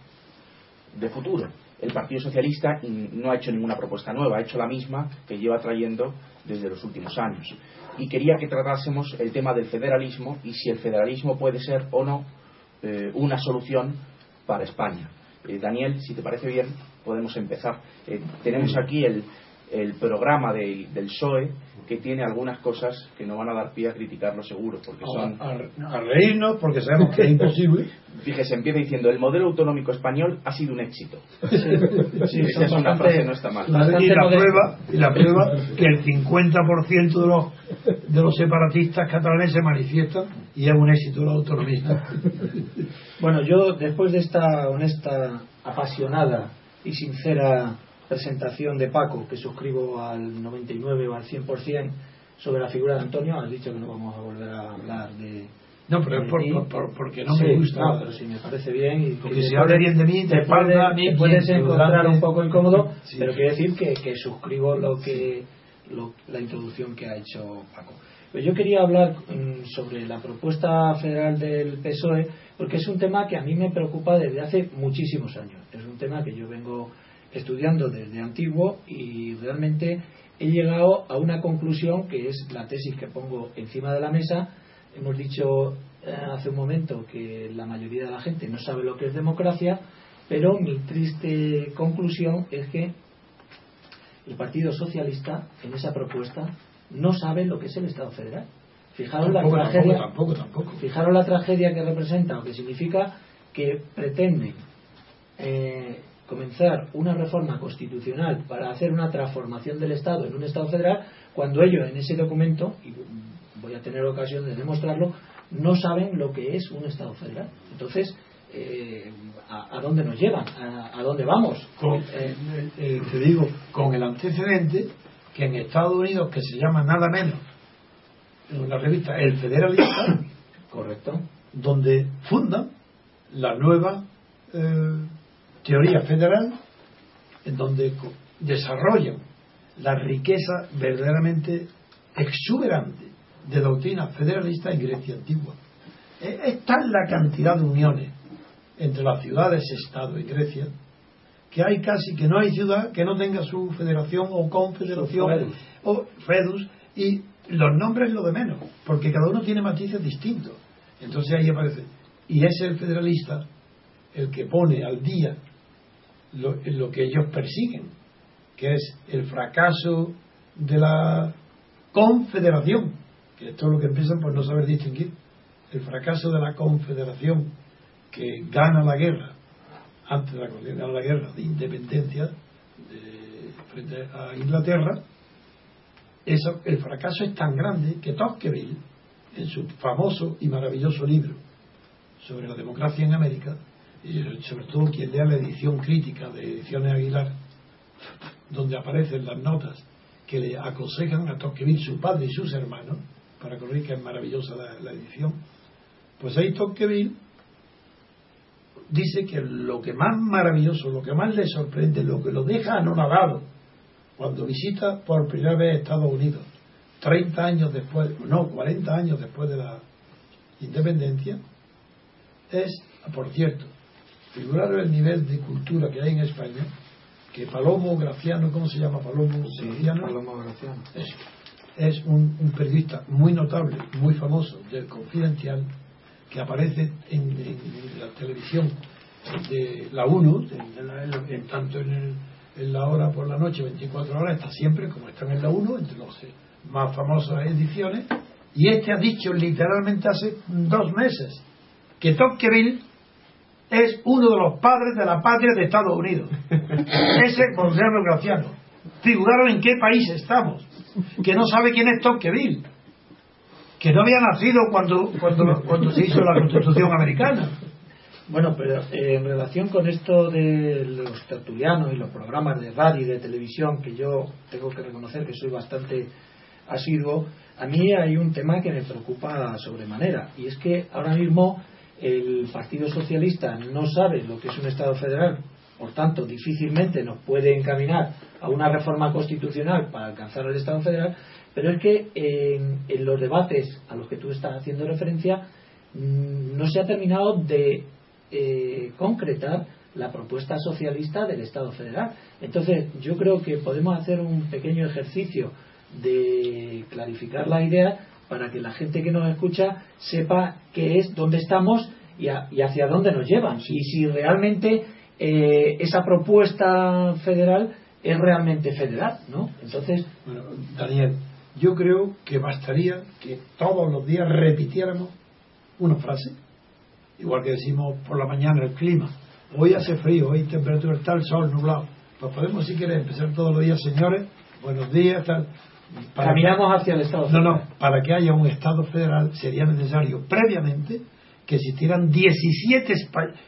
de futuro. El Partido Socialista no ha hecho ninguna propuesta nueva, ha hecho la misma que lleva trayendo desde los últimos años y quería que tratásemos el tema del federalismo y si el federalismo puede ser o no eh, una solución para España. Eh, Daniel, si te parece bien, podemos empezar. Eh, tenemos aquí el, el programa del PSOE que tiene algunas cosas que no van a dar pie a criticarlo seguro, porque son... A, reírnos porque sabemos que es <laughs> imposible. Fíjese, empieza diciendo, el modelo autonómico español ha sido un éxito. Sí, <laughs> esa es una frase no está mal. Y la, prueba, y la prueba que el 50% de los, de los separatistas catalanes se manifiestan y es un éxito la autonomía. Bueno, yo después de esta honesta, apasionada y sincera presentación de Paco, que suscribo al 99 o al 100% sobre la figura de Antonio, has dicho que no vamos a volver a hablar de. No, pero es por, porque no me gusta. No, pero si me parece bien. Y porque si habla bien de mí, te, puedes encontrar un poco incómodo, pero quiero decir que, que suscribo lo que la introducción que ha hecho Paco. Pero yo quería hablar mm, sobre la propuesta federal del PSOE, porque es un tema que a mí me preocupa desde hace muchísimos años. Es un tema que yo vengo estudiando desde antiguo y realmente he llegado a una conclusión que es la tesis que pongo encima de la mesa. Hemos dicho eh, hace un momento que la mayoría de la gente no sabe lo que es democracia, pero mi triste conclusión es que el Partido Socialista en esa propuesta no sabe lo que es el Estado federal. Fijaros la tragedia, Fijaros la tragedia que representa o que significa que pretende eh, comenzar una reforma constitucional para hacer una transformación del Estado en un Estado federal, cuando ellos en ese documento, y voy a tener ocasión de demostrarlo, no saben lo que es un Estado federal. Entonces, eh, a, dónde nos llevan? ¿A, dónde vamos? Eh, eh, te digo, con el antecedente que en Estados Unidos, que se llama nada menos, en la revista El Federalista, <coughs> correcto, donde fundan la nueva teoría federal en donde desarrollan la riqueza verdaderamente exuberante de doctrina federalista en Grecia antigua. Es tal la cantidad de uniones entre las ciudades-estado y Grecia que hay casi que no hay ciudad que no tenga su federación o confederación o fedus y los nombres lo de menos, porque cada uno tiene matices distintos. Entonces ahí aparece. Y es el federalista el que pone al día lo, lo que ellos persiguen, que es el fracaso de la confederación, que es todo lo que empiezan por no saber distinguir, el fracaso de la confederación que gana la guerra, antes de la, gana la guerra de independencia frente a Inglaterra, eso, el fracaso es tan grande que Tocqueville, en su famoso y maravilloso libro sobre la democracia en América, y sobre todo quien lea la edición crítica de Ediciones Aguilar, donde aparecen las notas que le aconsejan a Tocqueville, su padre y sus hermanos, para corregir que es maravillosa la, edición, pues ahí Tocqueville dice que lo que más maravilloso, lo que más le sorprende, lo que lo deja anonadado cuando visita por primera vez Estados Unidos, 30 años después, no, 40 años después de la independencia, es, por cierto, figuraros el nivel de cultura que hay en España, que Palomo Graciano, ¿cómo se llama Palomo Graciano? Es, un, periodista muy notable, muy famoso, del Confidencial, que aparece en, la televisión de la 1, en, tanto en, la hora por la noche, 24 horas, está siempre, como están en la 1, entre las más famosas ediciones, y este ha dicho literalmente hace dos meses que Tocqueville es uno de los padres de la patria de Estados Unidos. <laughs> Ese Gonzalo Graciano. Figuraron en qué país estamos. Que no sabe quién es Tocqueville. Que no había nacido cuando, cuando, cuando se hizo la Constitución americana. Bueno, pero eh, en relación con esto de los tertulianos y los programas de radio y de televisión, que yo tengo que reconocer que soy bastante asiduo, a mí hay un tema que me preocupa sobremanera, y es que ahora mismo el Partido Socialista no sabe lo que es un Estado federal, por tanto, difícilmente nos puede encaminar a una reforma constitucional para alcanzar el Estado federal, pero es que en, los debates a los que tú estás haciendo referencia mm, no se ha terminado de eh, concretar la propuesta socialista del Estado federal. Entonces, yo creo que podemos hacer un pequeño ejercicio de clarificar la idea para que la gente que nos escucha sepa qué es, dónde estamos y, hacia dónde nos llevan. Y si realmente eh, esa propuesta federal es realmente federal, ¿no? Entonces, Daniel, yo creo que bastaría que todos los días repitiéramos una frase, igual que decimos por la mañana el clima. Hoy hace frío, hoy temperatura está el sol nublado. Pues podemos, si quieres, empezar todos los días, señores, buenos días, tal. Caminamos hacia el Estado federal. No, no, para que haya un Estado federal sería necesario previamente que existieran 17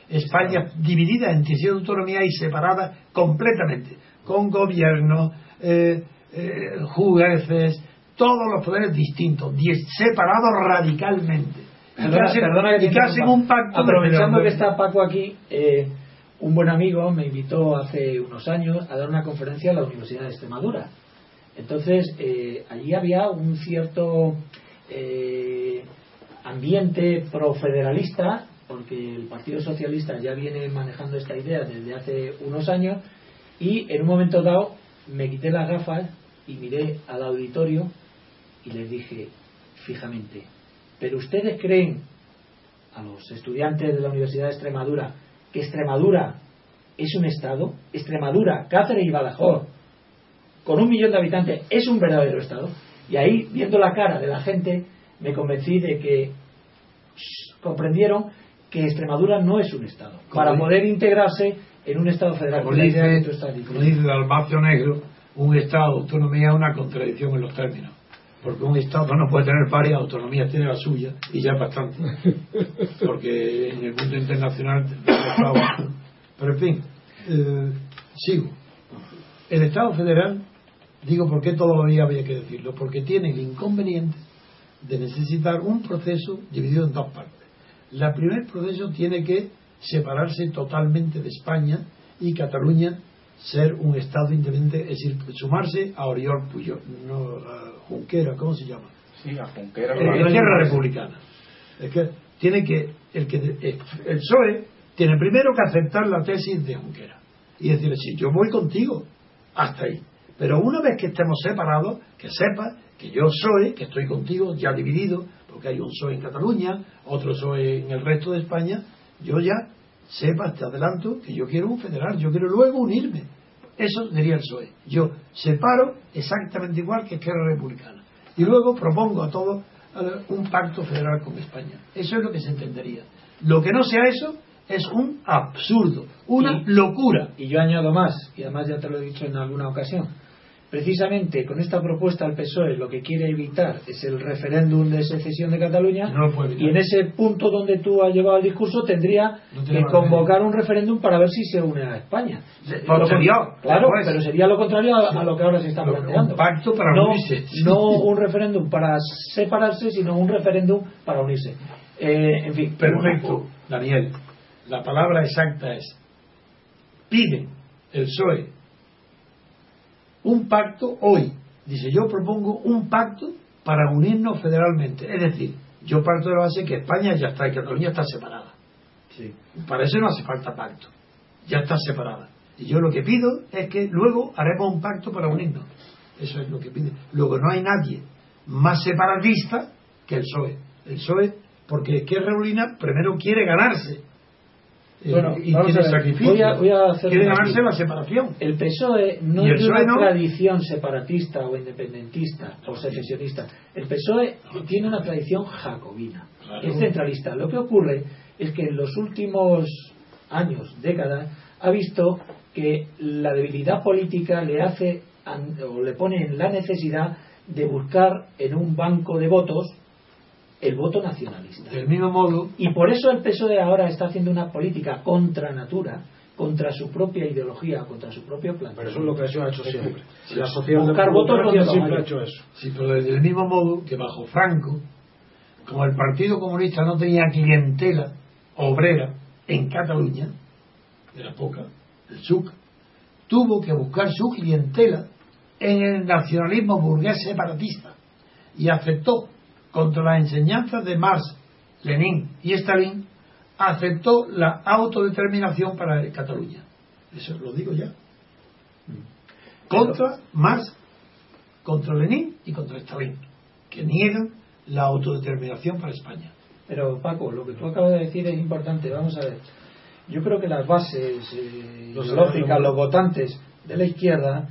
España, divididas en 17 autonomías y separadas completamente, con gobierno, eh, eh, jueces, todos los poderes distintos, separados radicalmente. Perdona, que, hacen un pacto. Aprovechando que está Paco aquí, eh, un buen amigo me invitó hace unos años a dar una conferencia en la Universidad de Extremadura. Entonces, eh, allí había un cierto eh, ambiente profederalista, porque el Partido Socialista ya viene manejando esta idea desde hace unos años, y en un momento dado me quité las gafas y miré al auditorio y les dije fijamente, pero ustedes creen a los estudiantes de la Universidad de Extremadura que Extremadura es un estado, Extremadura, Cáceres y Badajoz, con un millón de habitantes, es un verdadero estado. Y ahí, viendo la cara de la gente, me convencí de que comprendieron que Extremadura no es un estado, para poder integrarse en un estado federal. Como dice, como dice el Negro, un estado de autonomía es una contradicción en los términos porque un Estado no puede tener varias autonomías, tiene la suya y ya es bastante. <laughs> Porque en el mundo internacional. Pero en fin, eh, sigo. El Estado federal, digo por qué todavía había que decirlo, porque tiene el inconveniente de necesitar un proceso dividido en dos partes. El primer proceso tiene que separarse totalmente de España y Cataluña ser un Estado independiente, es decir, sumarse a Oriol Puyol, no, Junquera, ¿cómo se llama? Sí, a Junquera. La tierra republicana. Es que tiene que el que el PSOE tiene primero que aceptar la tesis de Junquera y decirle sí, yo voy contigo hasta ahí. Pero una vez que estemos separados, que sepa que yo soy, que estoy contigo, ya dividido, porque hay un PSOE en Cataluña, otro PSOE en el resto de España, yo ya sepa, te adelanto, que yo quiero un federal, yo quiero luego unirme. Eso diría el PSOE. Yo separo exactamente igual que Esquerra Republicana. Y luego propongo a todos un pacto federal con España. Eso es lo que se entendería. Lo que no sea eso es un absurdo, una locura. Y yo añado más, y además ya te lo he dicho en alguna ocasión precisamente con esta propuesta al PSOE lo que quiere evitar es el referéndum de secesión de Cataluña y en ese punto donde tú has llevado el discurso tendría que convocar un referéndum para ver si se une a España. claro, pero sería lo contrario a, lo que ahora se está planteando. Un pacto para no, unirse. No un referéndum para separarse, sino un referéndum para unirse. Eh, en fin. Perfecto, Daniel. La palabra exacta es pide el PSOE un pacto hoy. Dice, yo propongo un pacto para unirnos federalmente. Es decir, yo parto de la base que España ya está y Cataluña está separada. Sí. Para eso no hace falta pacto. Ya está separada. Y yo lo que pido es que luego haremos un pacto para unirnos. Eso es lo que pide. Luego no hay nadie más separatista que el PSOE. El PSOE, porque es que Reulina primero quiere ganarse bueno, y tiene sacrificio. Voy a, hacer Quiere ganarse la separación. El PSOE no es una tradición separatista o independentista o secesionista. El PSOE tiene una tradición jacobina, es centralista. Lo que ocurre es que en los últimos años, décadas, ha visto que la debilidad política le hace o le pone en la necesidad de buscar en un banco de votos el voto nacionalista. Del mismo modo. Y por eso el PSOE ahora está haciendo una política contra natura, contra su propia ideología, contra su propio plan. Pero eso es lo que ha hecho siempre. la sociedad votos siempre ha hecho eso. Sí, pero del mismo modo que bajo Franco, como el Partido Comunista no tenía clientela obrera en Cataluña, de la poca, el SUC, tuvo que buscar su clientela en el nacionalismo burgués separatista y aceptó contra las enseñanzas de Marx, Lenin y Stalin, aceptó la autodeterminación para Cataluña. Eso lo digo ya. Contra Marx, contra Lenin y contra Stalin, que niegan la autodeterminación para España. Pero Paco, lo que tú acabas de decir es importante. Vamos a ver. Yo creo que las bases eh, los ideológicas, los votantes de la izquierda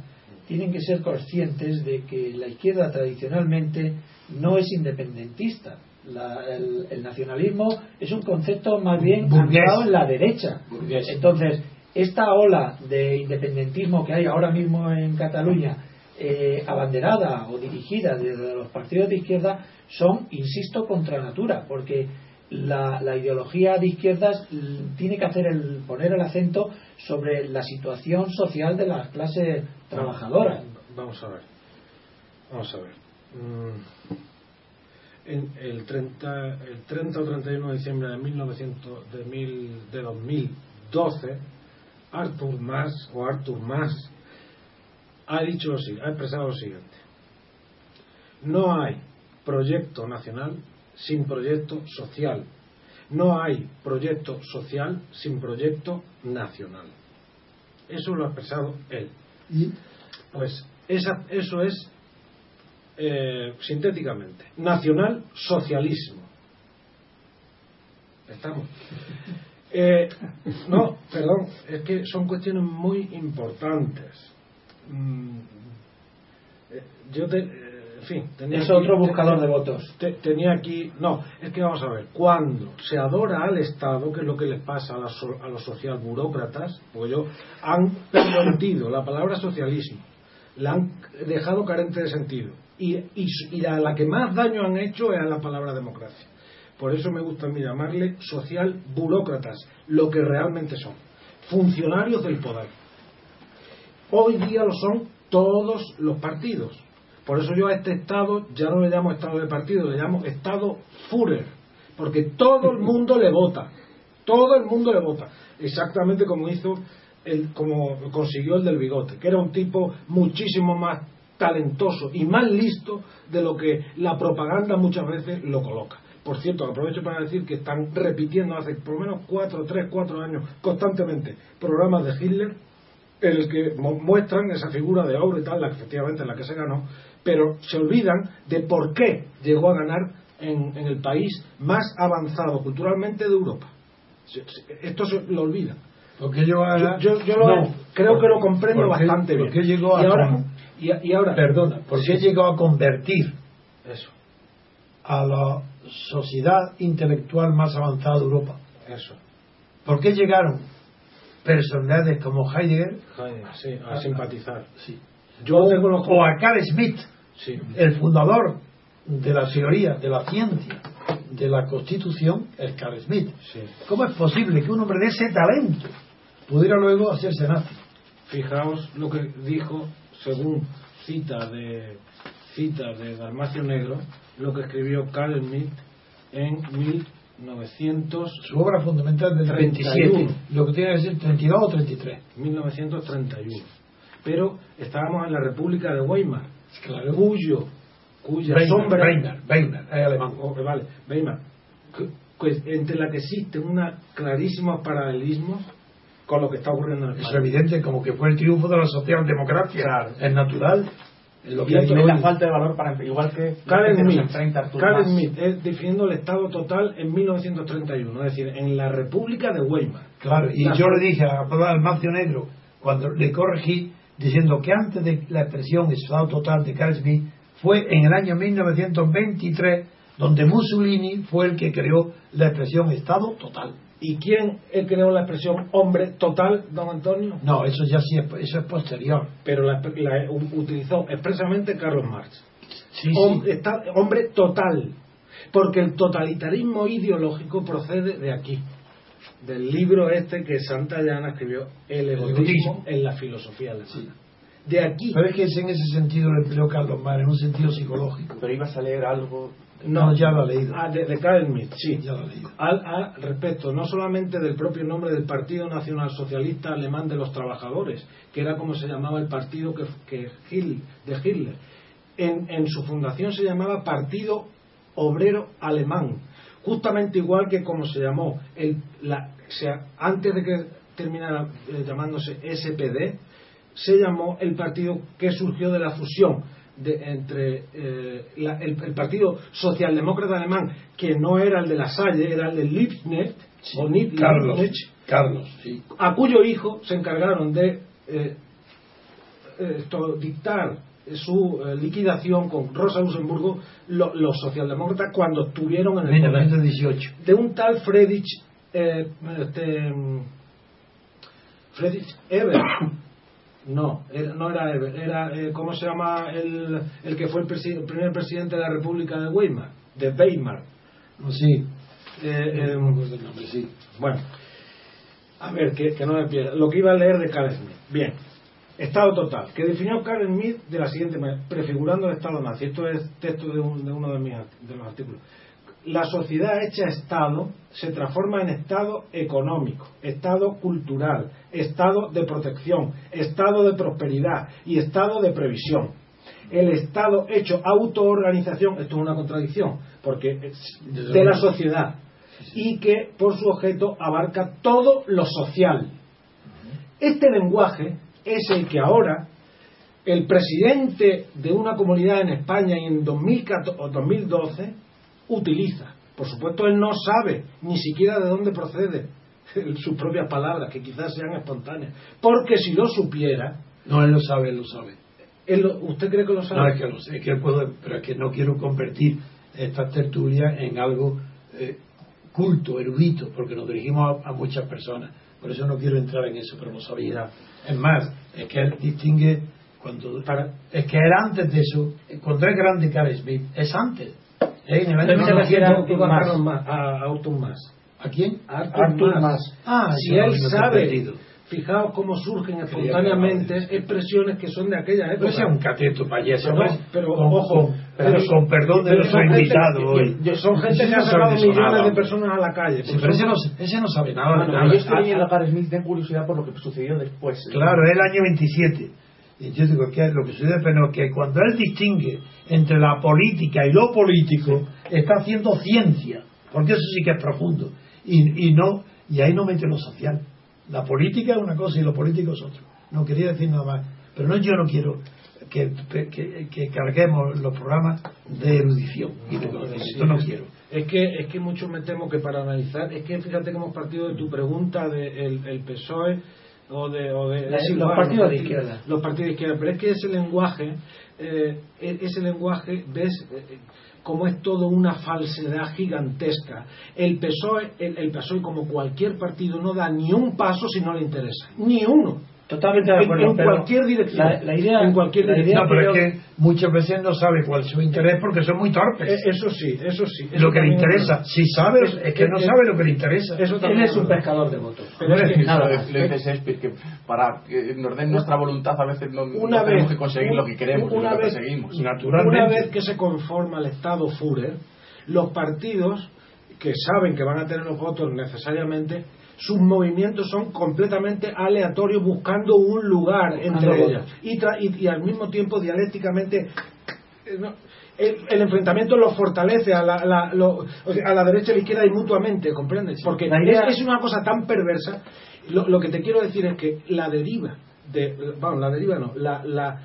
tienen que ser conscientes de que la izquierda tradicionalmente no es independentista. el, nacionalismo es un concepto más bien anclado en la derecha. Entonces, esta ola de independentismo que hay ahora mismo en Cataluña, eh, abanderada o dirigida desde los partidos de izquierda, son, insisto, contra natura, porque la, ideología de izquierdas tiene que hacer el, poner el acento sobre la situación social de las clases trabajadoras. Vamos a ver. Vamos a ver. Mm, en el 30, el 30 o 31 de diciembre de, 1900, de, mil, de 2012, Arthur Mas o Arthur Mas ha dicho lo ha expresado lo siguiente. No hay proyecto nacional sin proyecto social. No hay proyecto social sin proyecto nacional. Eso lo ha expresado él. ¿Y? Pues esa, eso es, eh, sintéticamente, nacional socialismo. ¿Estamos? Eh, no, perdón, es que son cuestiones muy importantes. Mm, eh, yo te, es otro buscador de votos. tenía aquí. No, es que vamos a ver. Cuando se adora al Estado, que es lo que les pasa a, los socialburócratas, pues yo, han permitido la palabra socialismo, la han dejado carente de sentido. Y, y, a la que más daño han hecho es a la palabra democracia. Por eso me gusta a mí llamarle socialburócratas, lo que realmente son. Funcionarios del poder. Hoy día lo son todos los partidos por eso yo a este Estado ya no le llamo Estado de partido, le llamo Estado Führer, porque todo el mundo le vota, todo el mundo le vota, exactamente como hizo, el, como consiguió el del bigote, que era un tipo muchísimo más talentoso y más listo de lo que la propaganda muchas veces lo coloca. Por cierto, aprovecho para decir que están repitiendo hace por lo menos cuatro, tres, cuatro años constantemente programas de Hitler en el que muestran esa figura de obra y tal, la que efectivamente en la que se ganó, pero se olvidan de por qué llegó a ganar en, el país más avanzado culturalmente de Europa. Esto se lo olvida. Porque yo, yo, creo que lo comprendo bastante bien. llegó a y ahora, y, ahora perdona, ¿por qué llegó a convertir eso a la sociedad intelectual más avanzada de Europa? Eso. ¿Por qué llegaron personalidades como Heidegger, sí, a, simpatizar? Sí. Yo o a Carl Smith, el fundador de la teoría, de la ciencia, de la constitución, es Carl Smith. ¿Cómo es posible que un hombre de ese talento pudiera luego hacerse nazi? Fijaos lo que dijo, según cita de cita de Dalmacio Negro, lo que escribió Carl Smith en 1900. Su obra fundamental del 37, lo que tiene que decir 32 o 33. 1931. Pero estábamos en la República de Weimar cuyo, cuya sombra. Weimar, Weimar, es alemán. Oh, vale, Weimar. Pues, entre la que existe una clarísimo paralelismo con lo que está ocurriendo en el país. Es evidente, como que fue el triunfo de la socialdemocracia. Claro. Es natural. Lo que es la falta de valor para igual que Karen Smith, Smith es definiendo el Estado total en 1931, es decir, en la República de Weimar. Claro, y yo le dije a Almacio Negro, cuando le corregí, diciendo que antes de la expresión Estado total de Carl Smith fue en el año 1923 donde Mussolini fue el que creó la expresión Estado total. ¿Y quién creó la expresión hombre total, don Antonio? No, eso ya sí es, eso es posterior. Pero la, utilizó expresamente Carlos Marx. Sí, hombre total. Porque el totalitarismo ideológico procede de aquí del libro este que Santayana escribió, El egoísmo en la filosofía alemana. De aquí. Pero es que es en ese sentido lo empleó Carlos Mar, en un sentido psicológico. Pero ibas a leer algo. No, ya lo he leído. Ah, de, de Karl Smith, sí. Ya lo he leído. Al, respecto, no solamente del propio nombre del Partido Nacional Socialista Alemán de los Trabajadores, que era como se llamaba el partido que, que de Hitler. En, en su fundación se llamaba Partido Obrero Alemán justamente igual que como se llamó el, la, sea, antes de que terminara eh, llamándose SPD, se llamó el partido que surgió de la fusión de, entre eh, el, Partido Socialdemócrata Alemán, que no era el de la Salle, era el de Liebknecht, Carlos, Carlos a cuyo hijo se encargaron de eh, esto, dictar su liquidación con Rosa Luxemburgo los socialdemócratas cuando estuvieron en el 1918. de un tal Friedrich este, Friedrich Eber no, no era Eber, era, ¿cómo se llama el, el que fue el, primer presidente de la República de Weimar? De Weimar. Oh, sí. Eh, sí. Bueno, a ver, que, no me pierda. Lo que iba a leer de Carl Smith. Bien. Estado total, que definió Carl Smith de la siguiente manera, prefigurando el Estado nazi. Esto es texto de, uno de, mis, de los artículos. La sociedad hecha Estado se transforma en Estado económico, Estado cultural, Estado de protección, Estado de prosperidad y Estado de previsión. El Estado hecho autoorganización, esto es una contradicción, porque de la sociedad, y que por su objeto abarca todo lo social. Este lenguaje es el que ahora el presidente de una comunidad en España y en 2012 utiliza. Por supuesto, él no sabe ni siquiera de dónde procede sus propias palabras, que quizás sean espontáneas. Porque si lo supiera. No, él lo sabe, él lo sabe. ¿Usted cree que lo sabe? No, es que lo sé, que puedo, pero es que no quiero convertir esta tertulia en algo eh, culto, erudito, porque nos dirigimos a, muchas personas. Por eso no quiero entrar en eso, pero lo sabía. Es más, es que él distingue cuando es que era antes de eso, cuando es grande Carl Smith, es antes. En el año se refiere a Arthur Mas. ¿A quién? Arthur, Mas. Ah, si él sabe fijaos cómo surgen espontáneamente expresiones que son de aquella época. No sea un cateto payaso, pero, pero ojo, pero, con perdón de nuestro invitado hoy. Son gente que ha sacado millones de personas a la calle. pero ese no, ese no sabe nada. Yo estoy leyendo a Smith, ten curiosidad por lo que sucedió después. Claro, el año 27. Y yo digo que lo que sucede pero que cuando él distingue entre la política y lo político, está haciendo ciencia, porque eso sí que es profundo. Y, y no y ahí no mete lo social la política es una cosa y lo político es otro. No quería decir nada más. Pero no, yo no quiero que, que, carguemos los programas de erudición y de conocimiento. no quiero. Es que, es que mucho me temo que para analizar, es que fíjate que hemos partido de tu pregunta del de el PSOE o de, o de los partidos de izquierda. Los partidos de izquierda. Pero es que ese lenguaje, eh, e, ese lenguaje, ves. Eh, como es todo una falsedad gigantesca. El PSOE, el, PSOE, como cualquier partido, no da ni un paso si no le interesa. Ni uno. Totalmente de acuerdo. En, cualquier dirección. La, idea, en cualquier dirección. No, pero es que muchas veces no sabe cuál es su interés porque son muy torpes. Eh, eso sí, eso sí. lo que le interesa. Si sabe, es, que no sabe lo que le interesa. Eso Él es un pescador de votos. Pero es que, nada, le dice Shakespeare que para que nos den nuestra voluntad a veces no, una tenemos que conseguir lo que queremos, una lo vez, que Naturalmente. Una vez que se conforma el Estado Führer, los partidos que saben que van a tener los votos necesariamente sus movimientos son completamente aleatorios buscando un lugar entre ellas y, al mismo tiempo dialécticamente eh, el, enfrentamiento lo fortalece a la, a la derecha y a la izquierda y mutuamente, ¿comprendes? Porque es, una cosa tan perversa. Lo, que te quiero decir es que la deriva, de, vamos, la deriva no, la, la,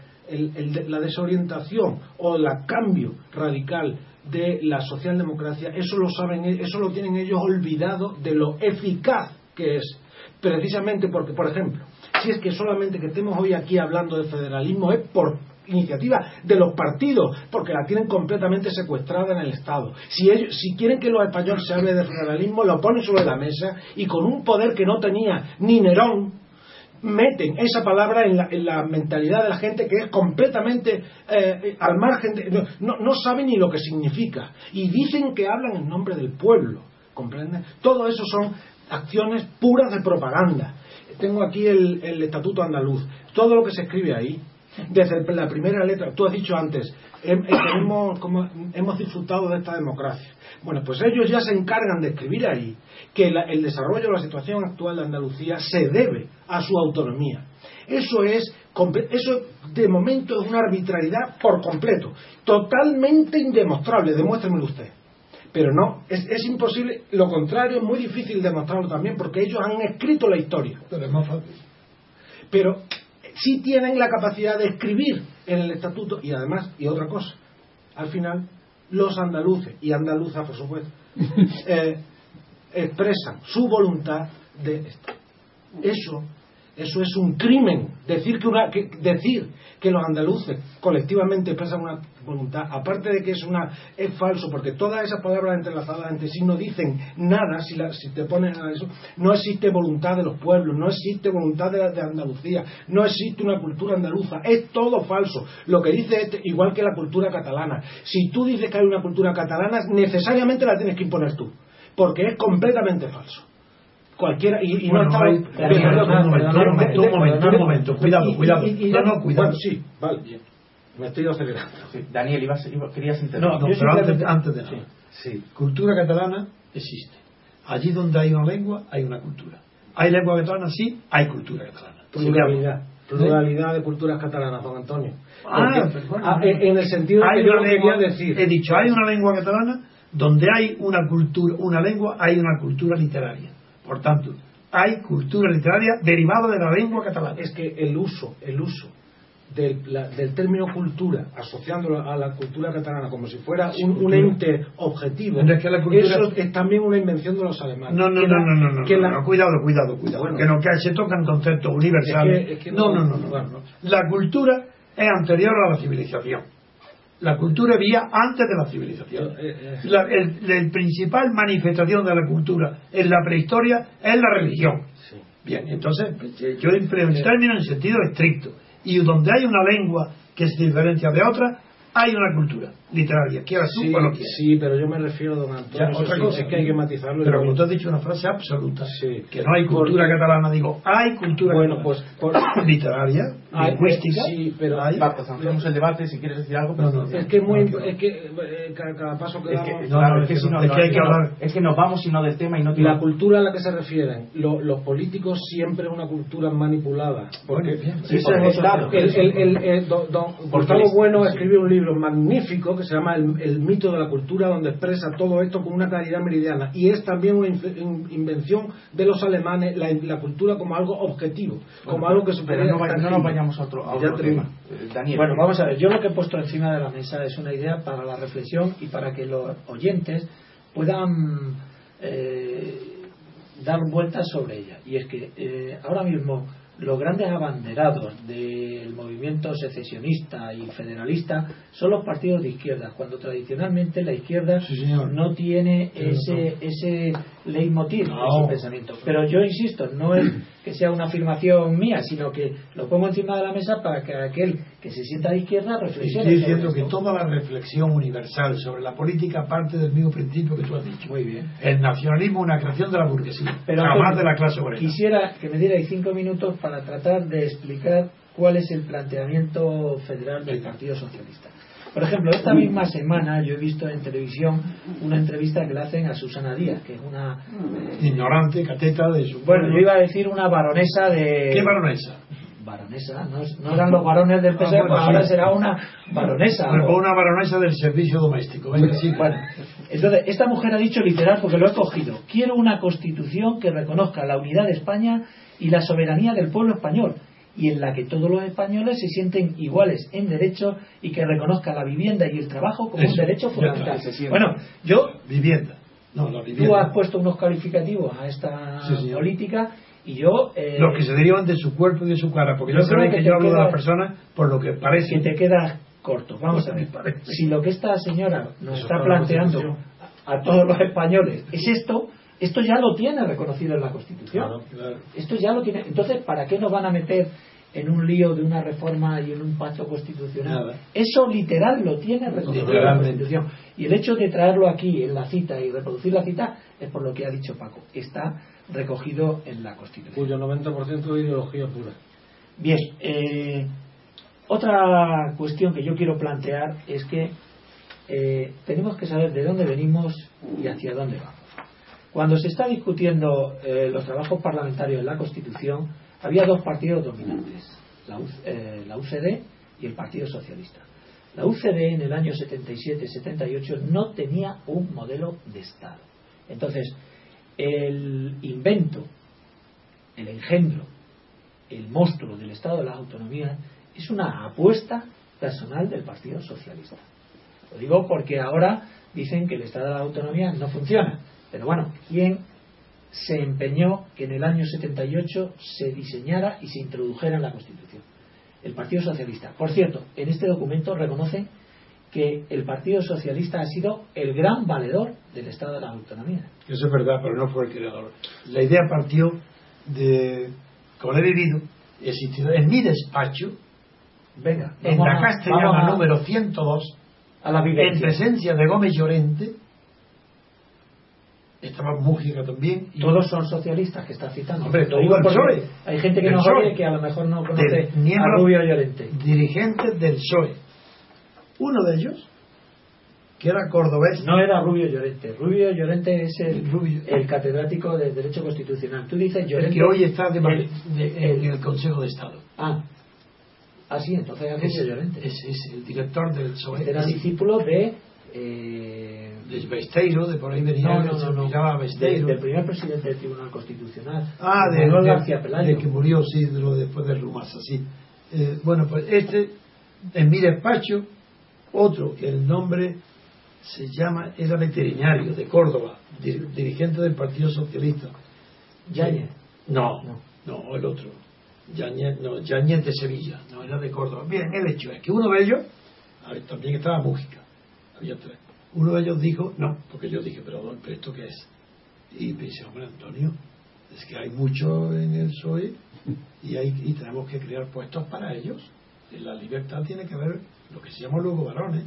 la desorientación o el cambio radical de la socialdemocracia, eso lo saben, eso lo tienen ellos olvidado de lo eficaz que es. Precisamente porque, por ejemplo, si es que solamente que estemos hoy aquí hablando de federalismo es por iniciativa de los partidos, porque la tienen completamente secuestrada en el Estado. Si, ellos, si quieren que los españoles se hable de federalismo, lo ponen sobre la mesa y con un poder que no tenía ni Nerón, meten esa palabra en la, mentalidad de la gente que es completamente eh, al margen de, no, no saben ni lo que significa y dicen que hablan en nombre del pueblo ¿comprenden? todo eso son acciones puras de propaganda tengo aquí el, estatuto andaluz todo lo que se escribe ahí desde la primera letra tú has dicho antes hemos, como, hemos disfrutado de esta democracia bueno pues ellos ya se encargan de escribir ahí que el desarrollo de la situación actual de Andalucía se debe a su autonomía. Eso es, eso de momento es una arbitrariedad por completo, totalmente indemostrable, demuéstremelo usted. Pero no, es, es, imposible, lo contrario, es muy difícil demostrarlo también porque ellos han escrito la historia. Pero es más fácil. Pero sí tienen la capacidad de escribir en el estatuto y además, y otra cosa, al final, los andaluces, y andaluzas por supuesto, <laughs> eh, expresan su voluntad de esto. Eso Eso es un crimen. Decir que, una, decir que los andaluces colectivamente expresan una voluntad, aparte de que es una es falso, porque todas esas palabras entrelazadas entre sí no dicen nada si, te pones a eso. No existe voluntad de los pueblos, no existe voluntad de, de, Andalucía, no existe una cultura andaluza. Es todo falso. Lo que dice es igual que la cultura catalana. Si tú dices que hay una cultura catalana, necesariamente la tienes que imponer tú, porque es completamente falso cualquiera y, y bueno, no estaba un momento, un momento, un momento, cuidado, cuidado. no, no, cuidado. sí, vale. Me estoy acelerando. Daniel, ibas, querías intervenir. No, no pero antes, antes, de nada. Sí. Cultura catalana existe. Allí donde hay una lengua, hay una cultura. ¿Hay lengua catalana? Sí, hay cultura catalana. Pluralidad. Pluralidad de culturas catalanas, don Antonio. Ah, ah en el sentido de que yo lengua, decir. He dicho, hay una lengua catalana donde hay una cultura, una lengua, hay una cultura literaria. Por tanto, hay cultura literaria derivada de la lengua catalana. Es que el uso, el uso del, del término cultura, asociándolo a la cultura catalana como si fuera un, ente objetivo, es que la cultura... eso es también una invención de los alemanes. No, no, no, no, no, no, no, cuidado, cuidado, cuidado. que no, que se tocan conceptos universales. no, no, no, no, La cultura es anterior a la civilización. La cultura vía antes de la civilización. Eh, eh. La el, principal manifestación de la cultura en la prehistoria es la religión. Bien, entonces yo en términos en sentido estricto. Y donde hay una lengua que se diferencia de otra, hay una cultura literaria, quieras tú sí, o no Sí, pero yo me refiero, don Antonio, otra cosa, es que hay que matizarlo. Pero como tú has dicho una frase absoluta, que no hay cultura catalana, digo, hay cultura bueno, pues <coughs> literaria, lingüística. Sí, pero hay. hacemos el debate si quieres decir algo. Pero no, es que muy, es que eh, cada, paso que damos. Es que, si no, es que hay que hablar. Es que nos vamos sino del tema y no. La cultura a la que se refieren los políticos siempre es una cultura manipulada. Porque el, don Gustavo Bueno escribió un libro magnífico que se llama el, mito de la cultura, donde expresa todo esto con una claridad meridiana. Y es también una invención de los alemanes, la, cultura como algo objetivo, como algo que supera. No, no, nos vayamos a otro, tema. Eh, Daniel. Bueno, vamos a ver. Yo lo que he puesto encima de la mesa es una idea para la reflexión y para que los oyentes puedan eh, dar vueltas sobre ella. Y es que eh, ahora mismo los grandes abanderados del movimiento secesionista y federalista son los partidos de izquierda, cuando tradicionalmente la izquierda no tiene ese, ese leitmotiv de su pensamiento. Pero yo insisto, no es que sea una afirmación mía, sino que lo pongo encima de la mesa para que aquel que se sienta de izquierda reflexione. Estoy diciendo que toda la reflexión universal sobre la política parte del mismo principio que tú has dicho. Muy bien. El nacionalismo es una creación de la burguesía, pero jamás de la clase obrera. Quisiera que me dierais cinco minutos para tratar de explicar cuál es el planteamiento federal del Partido Socialista. Por ejemplo, esta misma semana yo he visto en televisión una entrevista que le hacen a Susana Díaz, que es una... Eh, Ignorante, cateta de su... Bueno, yo iba a decir una baronesa de... ¿Qué baronesa? Baronesa, no, eran los varones del PSOE, pues ahora será una baronesa. o una baronesa del servicio doméstico. sí, bueno. Entonces, esta mujer ha dicho literal, porque lo he cogido, quiero una constitución que reconozca la unidad de España y la soberanía del pueblo español y en la que todos los españoles se sienten iguales en derecho y que reconozca la vivienda y el trabajo como un derecho fundamental. Bueno, yo... Vivienda. No, Tú has puesto unos calificativos a esta política y yo... Eh, los que se derivan de su cuerpo y de su cara, porque yo creo que, yo hablo de la persona por lo que parece... Que te queda corto. Vamos a ver. Si lo que esta señora nos está planteando a todos los españoles es esto, esto ya lo tiene reconocido en la Constitución. Esto ya lo tiene. Entonces, ¿para qué nos van a meter en un lío de una reforma y en un pacto constitucional? Eso literal lo tiene reconocido en la Constitución. Y el hecho de traerlo aquí en la cita y reproducir la cita es por lo que ha dicho Paco. Está recogido en la Constitución. Cuyo 90% de ideología pura. Bien. Eh, otra cuestión que yo quiero plantear es que eh, tenemos que saber de dónde venimos y hacia dónde vamos. Cuando se está discutiendo eh, los trabajos parlamentarios en la Constitución, había dos partidos dominantes, la, UCD eh, y el Partido Socialista. La UCD en el año 77-78 no tenía un modelo de Estado. Entonces, el invento, el engendro, el monstruo del Estado de las autonomías es una apuesta personal del Partido Socialista. Lo digo porque ahora dicen que el Estado de las autonomías no funciona. Pero bueno, ¿quién se empeñó que en el año 78 se diseñara y se introdujera en la Constitución. El Partido Socialista. Por cierto, en este documento reconoce que el Partido Socialista ha sido el gran valedor del Estado de la Autonomía. Eso es verdad, pero no fue el creador. La idea partió de, como he vivido, existido en mi despacho, Venga, en la castellana número 102, a la en presencia de Gómez Llorente, estaba Mújica también. Y Todos son socialistas que está citando. Hombre, todo el PSOE. Hay gente que no sabe que a lo mejor no conoce a Rubio Llorente. Dirigentes del PSOE. Uno de ellos, que era cordobés. No era Rubio Llorente. Rubio Llorente es el, el catedrático de Derecho Constitucional. Tú dices Llorente. El que hoy está de, en el Consejo de Estado. Ah. Ah, sí, entonces es, Llorente. Es, es, el director del PSOE. Era discípulo de. Eh, de Besteiro, de por ahí venía, no, no, no, no. del primer presidente del Tribunal Constitucional. Ah, de, Manuel García Pelayo. De que murió, sí, de lo después de Rumasa, sí. Eh, bueno, pues este, en mi despacho, otro que el nombre se llama, era veterinario de Córdoba, dirigente del Partido Socialista. Yañez. No, no, no, el otro. Yañez, no, Yañez de Sevilla, no, era de Córdoba. Bien, el hecho es que uno de ellos, también estaba Mújica, había tres. Uno de ellos dijo, no, porque yo dije, pero, pero ¿esto qué es? Y pensé, hombre, Antonio, es que hay mucho en el PSOE y, hay, y tenemos que crear puestos para ellos. La libertad tiene que ver lo que se llama luego varones.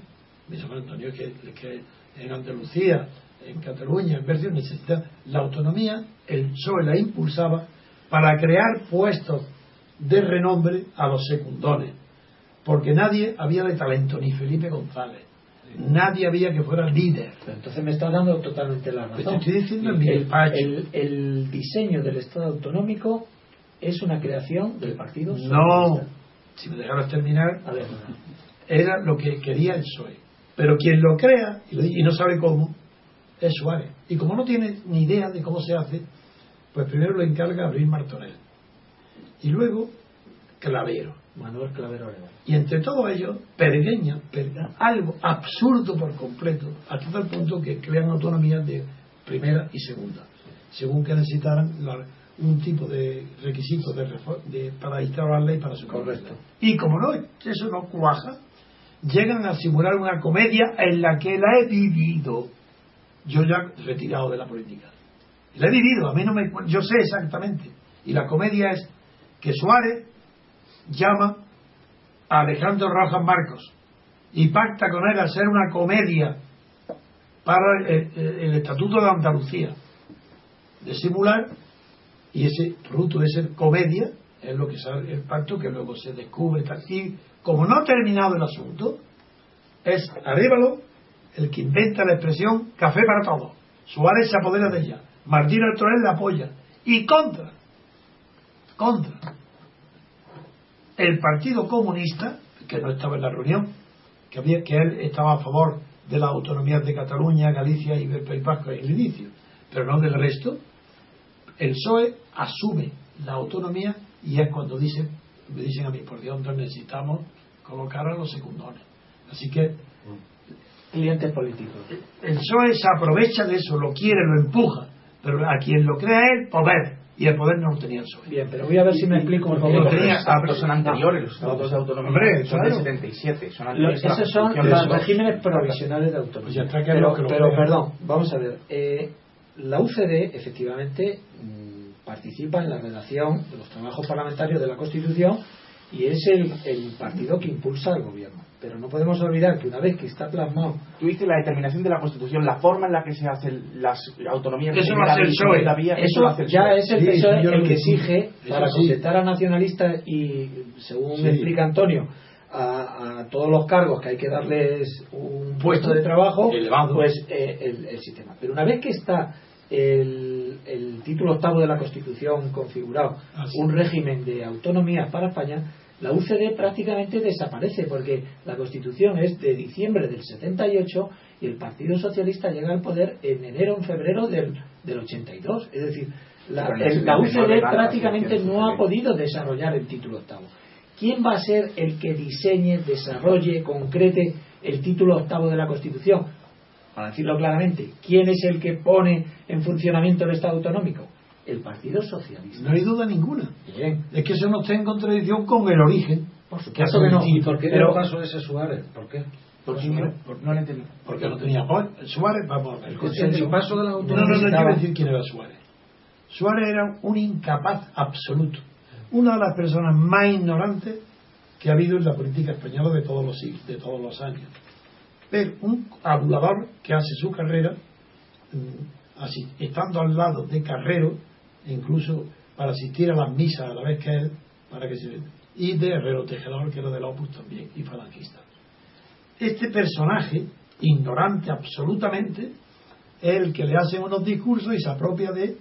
Me dice, Antonio, es que, que en Andalucía, en Cataluña, en Berlín, necesita la autonomía, el PSOE la impulsaba para crear puestos de renombre a los secundones, porque nadie había de talento, ni Felipe González, nadie había que fuera líder. entonces me está dando totalmente la razón. estoy diciendo el, el, diseño del Estado autonómico es una creación del Partido No, si me dejaras terminar, era lo que quería el PSOE. Pero quien lo crea y no sabe cómo es Suárez. Y como no tiene ni idea de cómo se hace, pues primero lo encarga a Abril Martorell. Y luego Clavero. Manuel Clavero Y entre todo ello, peregueña, algo absurdo por completo, hasta tal punto que crean autonomías de primera y segunda, según que necesitaran un tipo de requisito de, para instaurar la ley para su Correcto. Y como no, eso no cuaja, llegan a simular una comedia en la que la he vivido. Yo ya retirado de la política. La he vivido, a mí no me. Yo sé exactamente. Y la comedia es que Suárez llama a Alejandro Rojas Marcos y pacta con él hacer una comedia para el, Estatuto de Andalucía, de simular, y ese fruto de ser comedia es lo que sale el pacto que luego se descubre. Y como no ha terminado el asunto, es Arévalo el que inventa la expresión café para todos. Suárez se apodera de ella. Martín Altorel la apoya. Y contra, contra el Partido Comunista, que no estaba en la reunión, que, había, que él estaba a favor de las autonomías de Cataluña, Galicia y País Vasco en el inicio, pero no del resto, el PSOE asume la autonomía y es cuando dicen, me dicen a mí, por Dios, necesitamos colocar a los secundones. Así que clientes políticos. El PSOE se aprovecha de eso, lo quiere, lo empuja, pero a quien lo crea él, poder y el poder no lo tenía el PSOE. Bien, pero voy a ver si me explico por favor. Tenía, los son anteriores, los estados de autonomía son de 77. Son anteriores esos son los regímenes provisionales de autonomía. Pues pero, pero perdón, vamos a ver. Eh, la UCD, efectivamente, mm, participa en la redacción de los trabajos parlamentarios de la Constitución y es el, el partido que impulsa al gobierno. Pero no podemos olvidar que una vez que está plasmado. Tú dices la determinación de la Constitución, la forma en la que se hacen las autonomías. Eso lo hace el PSOE. Eso, ya es el PSOE el que exige para contentar a nacionalistas y, según explica Antonio, a, todos los cargos que hay que darles un puesto de trabajo, pues eh, el, sistema. Pero una vez que está el, el título octavo de la Constitución configurado, un régimen de autonomía para España, la UCD prácticamente desaparece porque la Constitución es de diciembre del 78 y el Partido Socialista llega al poder en enero o febrero del, del 82. Es decir, la, UCD prácticamente no ha podido desarrollar el título octavo. ¿Quién va a ser el que diseñe, desarrolle, concrete el título octavo de la Constitución? Para decirlo claramente, ¿quién es el que pone en funcionamiento el Estado autonómico? El Partido Socialista. No hay duda ninguna. Bien. Es que eso no está en contradicción con el origen. Por supuesto que, no. ¿Y por qué pero, caso ese Suárez? ¿Por qué? Porque no, no, le Porque no tenía Suárez, vamos a ver. El, paso de la autonomía. No, no, no quiero decir quién era Suárez. Suárez era un incapaz absoluto. Una de las personas más ignorantes que ha habido en la política española de todos los de todos los años. Pero un hablador que hace su carrera mm, así, estando al lado de Carrero, incluso para asistir a las misas a la vez que él, para que se y de Herrero Tejedor, que era del Opus también, y falangista. Este personaje, ignorante absolutamente, es el que le hace unos discursos y se apropia de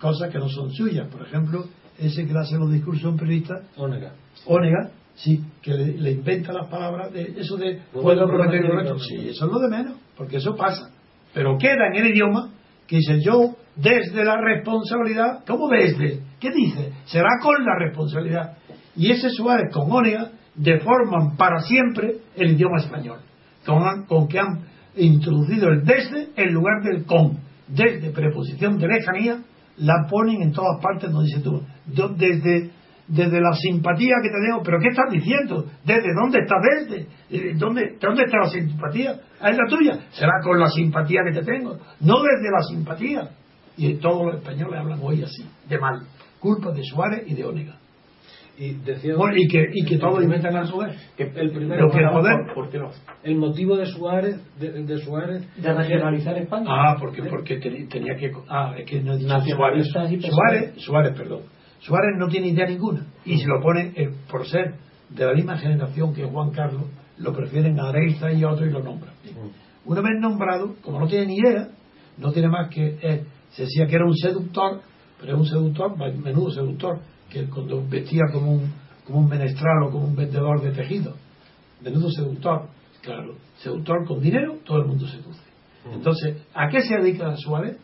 cosas que no son suyas. Por ejemplo, ese que le hace los discursos a un periodista, Ónega. Ónega, sí, que le, inventa las palabras de eso de puedo prometer Sí, eso es lo de menos, porque eso pasa. Pero queda en el idioma que dice yo desde la responsabilidad, ¿cómo desde? ¿Qué dice? Será con la responsabilidad. Y ese Suárez con Ónega deforman para siempre el idioma español, con, que han introducido el desde en lugar del con. Desde preposición de lejanía la ponen en todas partes donde dice tú. Desde desde la simpatía que te tengo, pero ¿qué estás diciendo? ¿Desde dónde está desde? Eh, ¿Dónde, ¿Dónde está la simpatía? Ah, es la tuya. Será con la simpatía que te tengo, no desde la simpatía. Y todos los españoles hablan hoy así, de mal. Culpa de Suárez y de Ónega. Y, decía, y que, y que todos inventan a Suárez. el primero, que poder, ¿por, qué no? El motivo de Suárez, de, Suárez, de regionalizar España. Ah, porque, porque tenía que. Ah, es que no Suárez, Suárez, Suárez, perdón Suárez no tiene idea ninguna y se lo pone eh, por ser de la misma generación que Juan Carlos, lo prefieren a Areiza y a otro y lo nombran. Mm. Una vez nombrado, como no tiene ni idea, no tiene más que. Eh, se decía que era un seductor, pero es un seductor, menudo seductor, que cuando vestía como un, como un menestral o como un vendedor de tejido. Menudo seductor, claro. Seductor con dinero, todo el mundo seduce. Mm. Entonces, ¿a qué se dedica Suárez?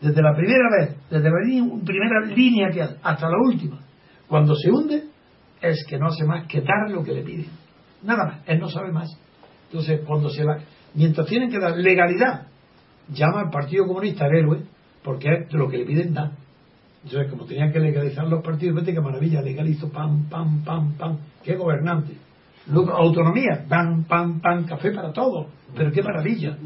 desde la primera vez, desde la primera línea que hasta la última, cuando se hunde, es que no hace más que dar lo que le piden. Nada más, él no sabe más. Entonces, cuando se la, mientras tienen que dar legalidad, llama al Partido Comunista el héroe, porque es lo que le piden da. Entonces, como tenían que legalizar los partidos, vete qué maravilla, legalizo, pam, pam, pam, pam, qué gobernante. Luego, autonomía, pam, pam, pam, café para todos. Pero qué maravilla.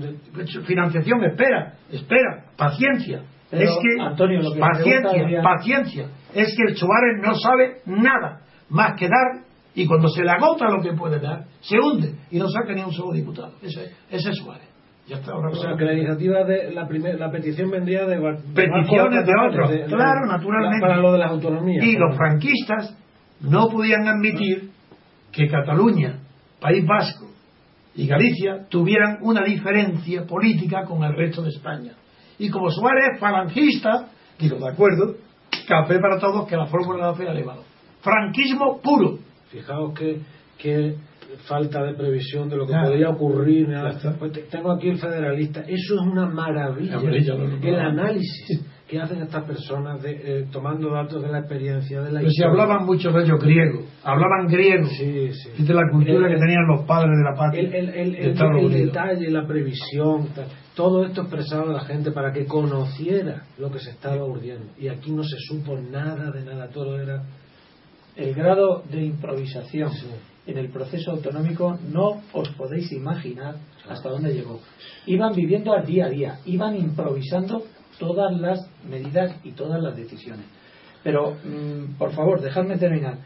Financiación, espera, espera, paciencia. es que, Antonio, lo que paciencia, paciencia. Es que el Suárez no sabe nada más que dar y cuando se le agota lo que puede dar, se hunde y no saca ni un solo diputado. Ese, ese es Suárez. Ya está ahora o sea, que la iniciativa de la, primer, la petición vendría de, peticiones de otros. claro, naturalmente. Para lo de las autonomías. Y los franquistas no podían admitir que Cataluña, País Vasco y Galicia tuvieran una diferencia política con el resto de España. Y como Suárez es falangista, digo, de acuerdo, café para todos que la fórmula de la fe ha elevado. Franquismo puro. Fijaos que, que falta de previsión de lo que podría ocurrir. Pues tengo aquí el federalista. Eso es una maravilla. el análisis que hacen estas personas de, eh, tomando datos de la experiencia de la Pero si hablaban mucho de ellos griego, hablaban griego, sí, sí. de la cultura que tenían los padres de la patria. El, el, el, detalle, la previsión, todo esto expresado a la gente para que conociera lo que se estaba urdiendo. Y aquí no se supo nada de nada, todo era. El grado de improvisación en el proceso autonómico no os podéis imaginar hasta dónde llegó. Iban viviendo al día a día, iban improvisando todas las medidas y todas las decisiones. Pero, mm, por favor, dejadme terminar.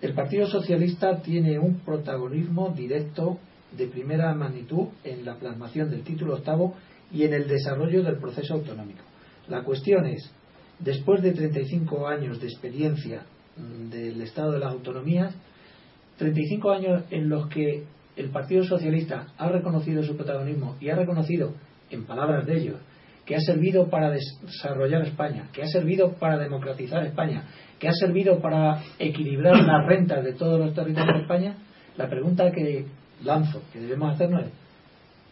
El Partido Socialista tiene un protagonismo directo de primera magnitud en la plasmación del título octavo y en el desarrollo del proceso autonómico. La cuestión es, después de 35 años de experiencia mm, del Estado de las Autonomías, 35 años en los que el Partido Socialista ha reconocido su protagonismo y ha reconocido, en palabras de ellos, que ha servido para desarrollar España, que ha servido para democratizar España, que ha servido para equilibrar las rentas de todos los territorios de España, la pregunta que lanzo, que debemos hacernos es,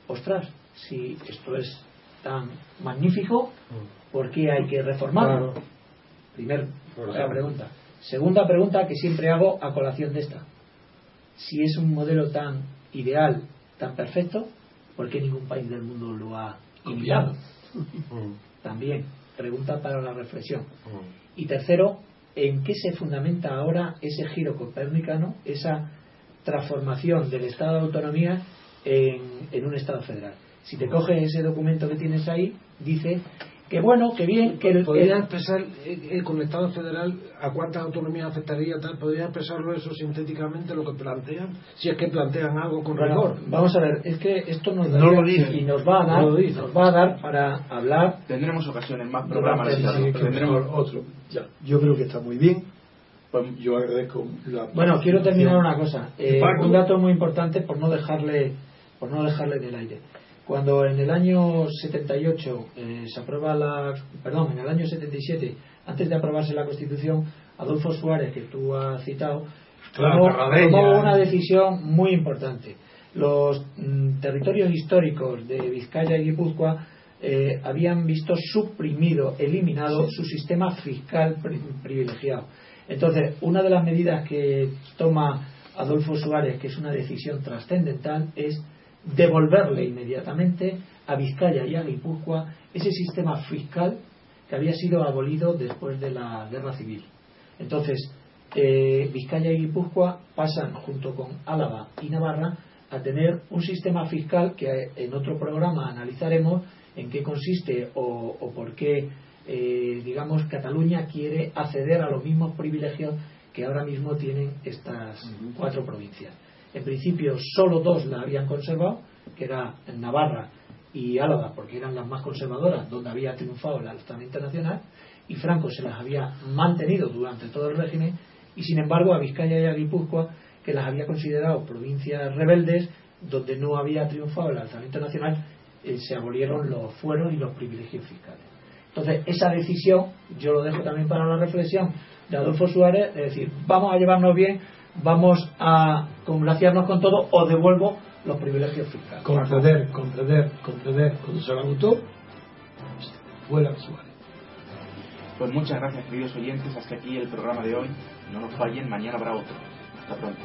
ostras, si esto es tan magnífico, ¿por qué hay que reformarlo? Primera pregunta. Segunda pregunta que siempre hago a colación de esta. Si es un modelo tan ideal, tan perfecto, ¿por qué ningún país del mundo lo ha imitado? También. pregunta para la reflexión. Y tercero, ¿en qué se fundamenta ahora ese giro copernicano, esa transformación del Estado de autonomía en, en un Estado federal? Si te coges ese documento que tienes ahí, dice que bueno, que bien, que el, podría expresar eh, con el Estado federal a cuántas autonomías afectaría tal, podría expresarlo eso sintéticamente lo que plantean, si es que plantean algo con rigor. Vamos a ver, es que esto nos no lo dice. y nos va a dar, nos va a dar para hablar. Tendremos ocasiones más programas, tendremos otro. Ya. Yo creo que está muy bien. Pues yo agradezco la Bueno, quiero terminar una cosa. Eh, un dato muy importante por no dejarle por no dejarle en el aire. Cuando en el año 78 eh, se aprueba la. Perdón, en el año 77, antes de aprobarse la Constitución, Adolfo Suárez, que tú has citado, tomó, una decisión muy importante. Los mm, territorios históricos de Vizcaya y Guipúzcoa eh, habían visto suprimido, eliminado su sistema fiscal privilegiado. Entonces, una de las medidas que toma Adolfo Suárez, que es una decisión trascendental, es devolverle inmediatamente a Vizcaya y a Guipúzcoa ese sistema fiscal que había sido abolido después de la guerra civil. Entonces, eh, Vizcaya y Guipúzcoa pasan junto con Álava y Navarra a tener un sistema fiscal que en otro programa analizaremos en qué consiste o, por qué, eh, digamos, Cataluña quiere acceder a los mismos privilegios que ahora mismo tienen estas cuatro provincias. En principio solo dos la habían conservado, que era Navarra y Álava, porque eran las más conservadoras, donde había triunfado el alzamiento nacional, y Franco se las había mantenido durante todo el régimen, y sin embargo a Vizcaya y a Guipúzcoa, que las había considerado provincias rebeldes, donde no había triunfado el alzamiento nacional, eh, se abolieron los fueros y los privilegios fiscales. Entonces, esa decisión, yo lo dejo también para la reflexión de Adolfo Suárez, es decir, vamos a llevarnos bien vamos a congraciarnos con todo o devuelvo los privilegios fiscales. Conceder, conceder, conceder, cuando se lo Suárez. Pues muchas gracias, queridos oyentes. Hasta aquí el programa de hoy. No nos fallen, mañana habrá otro. Hasta pronto.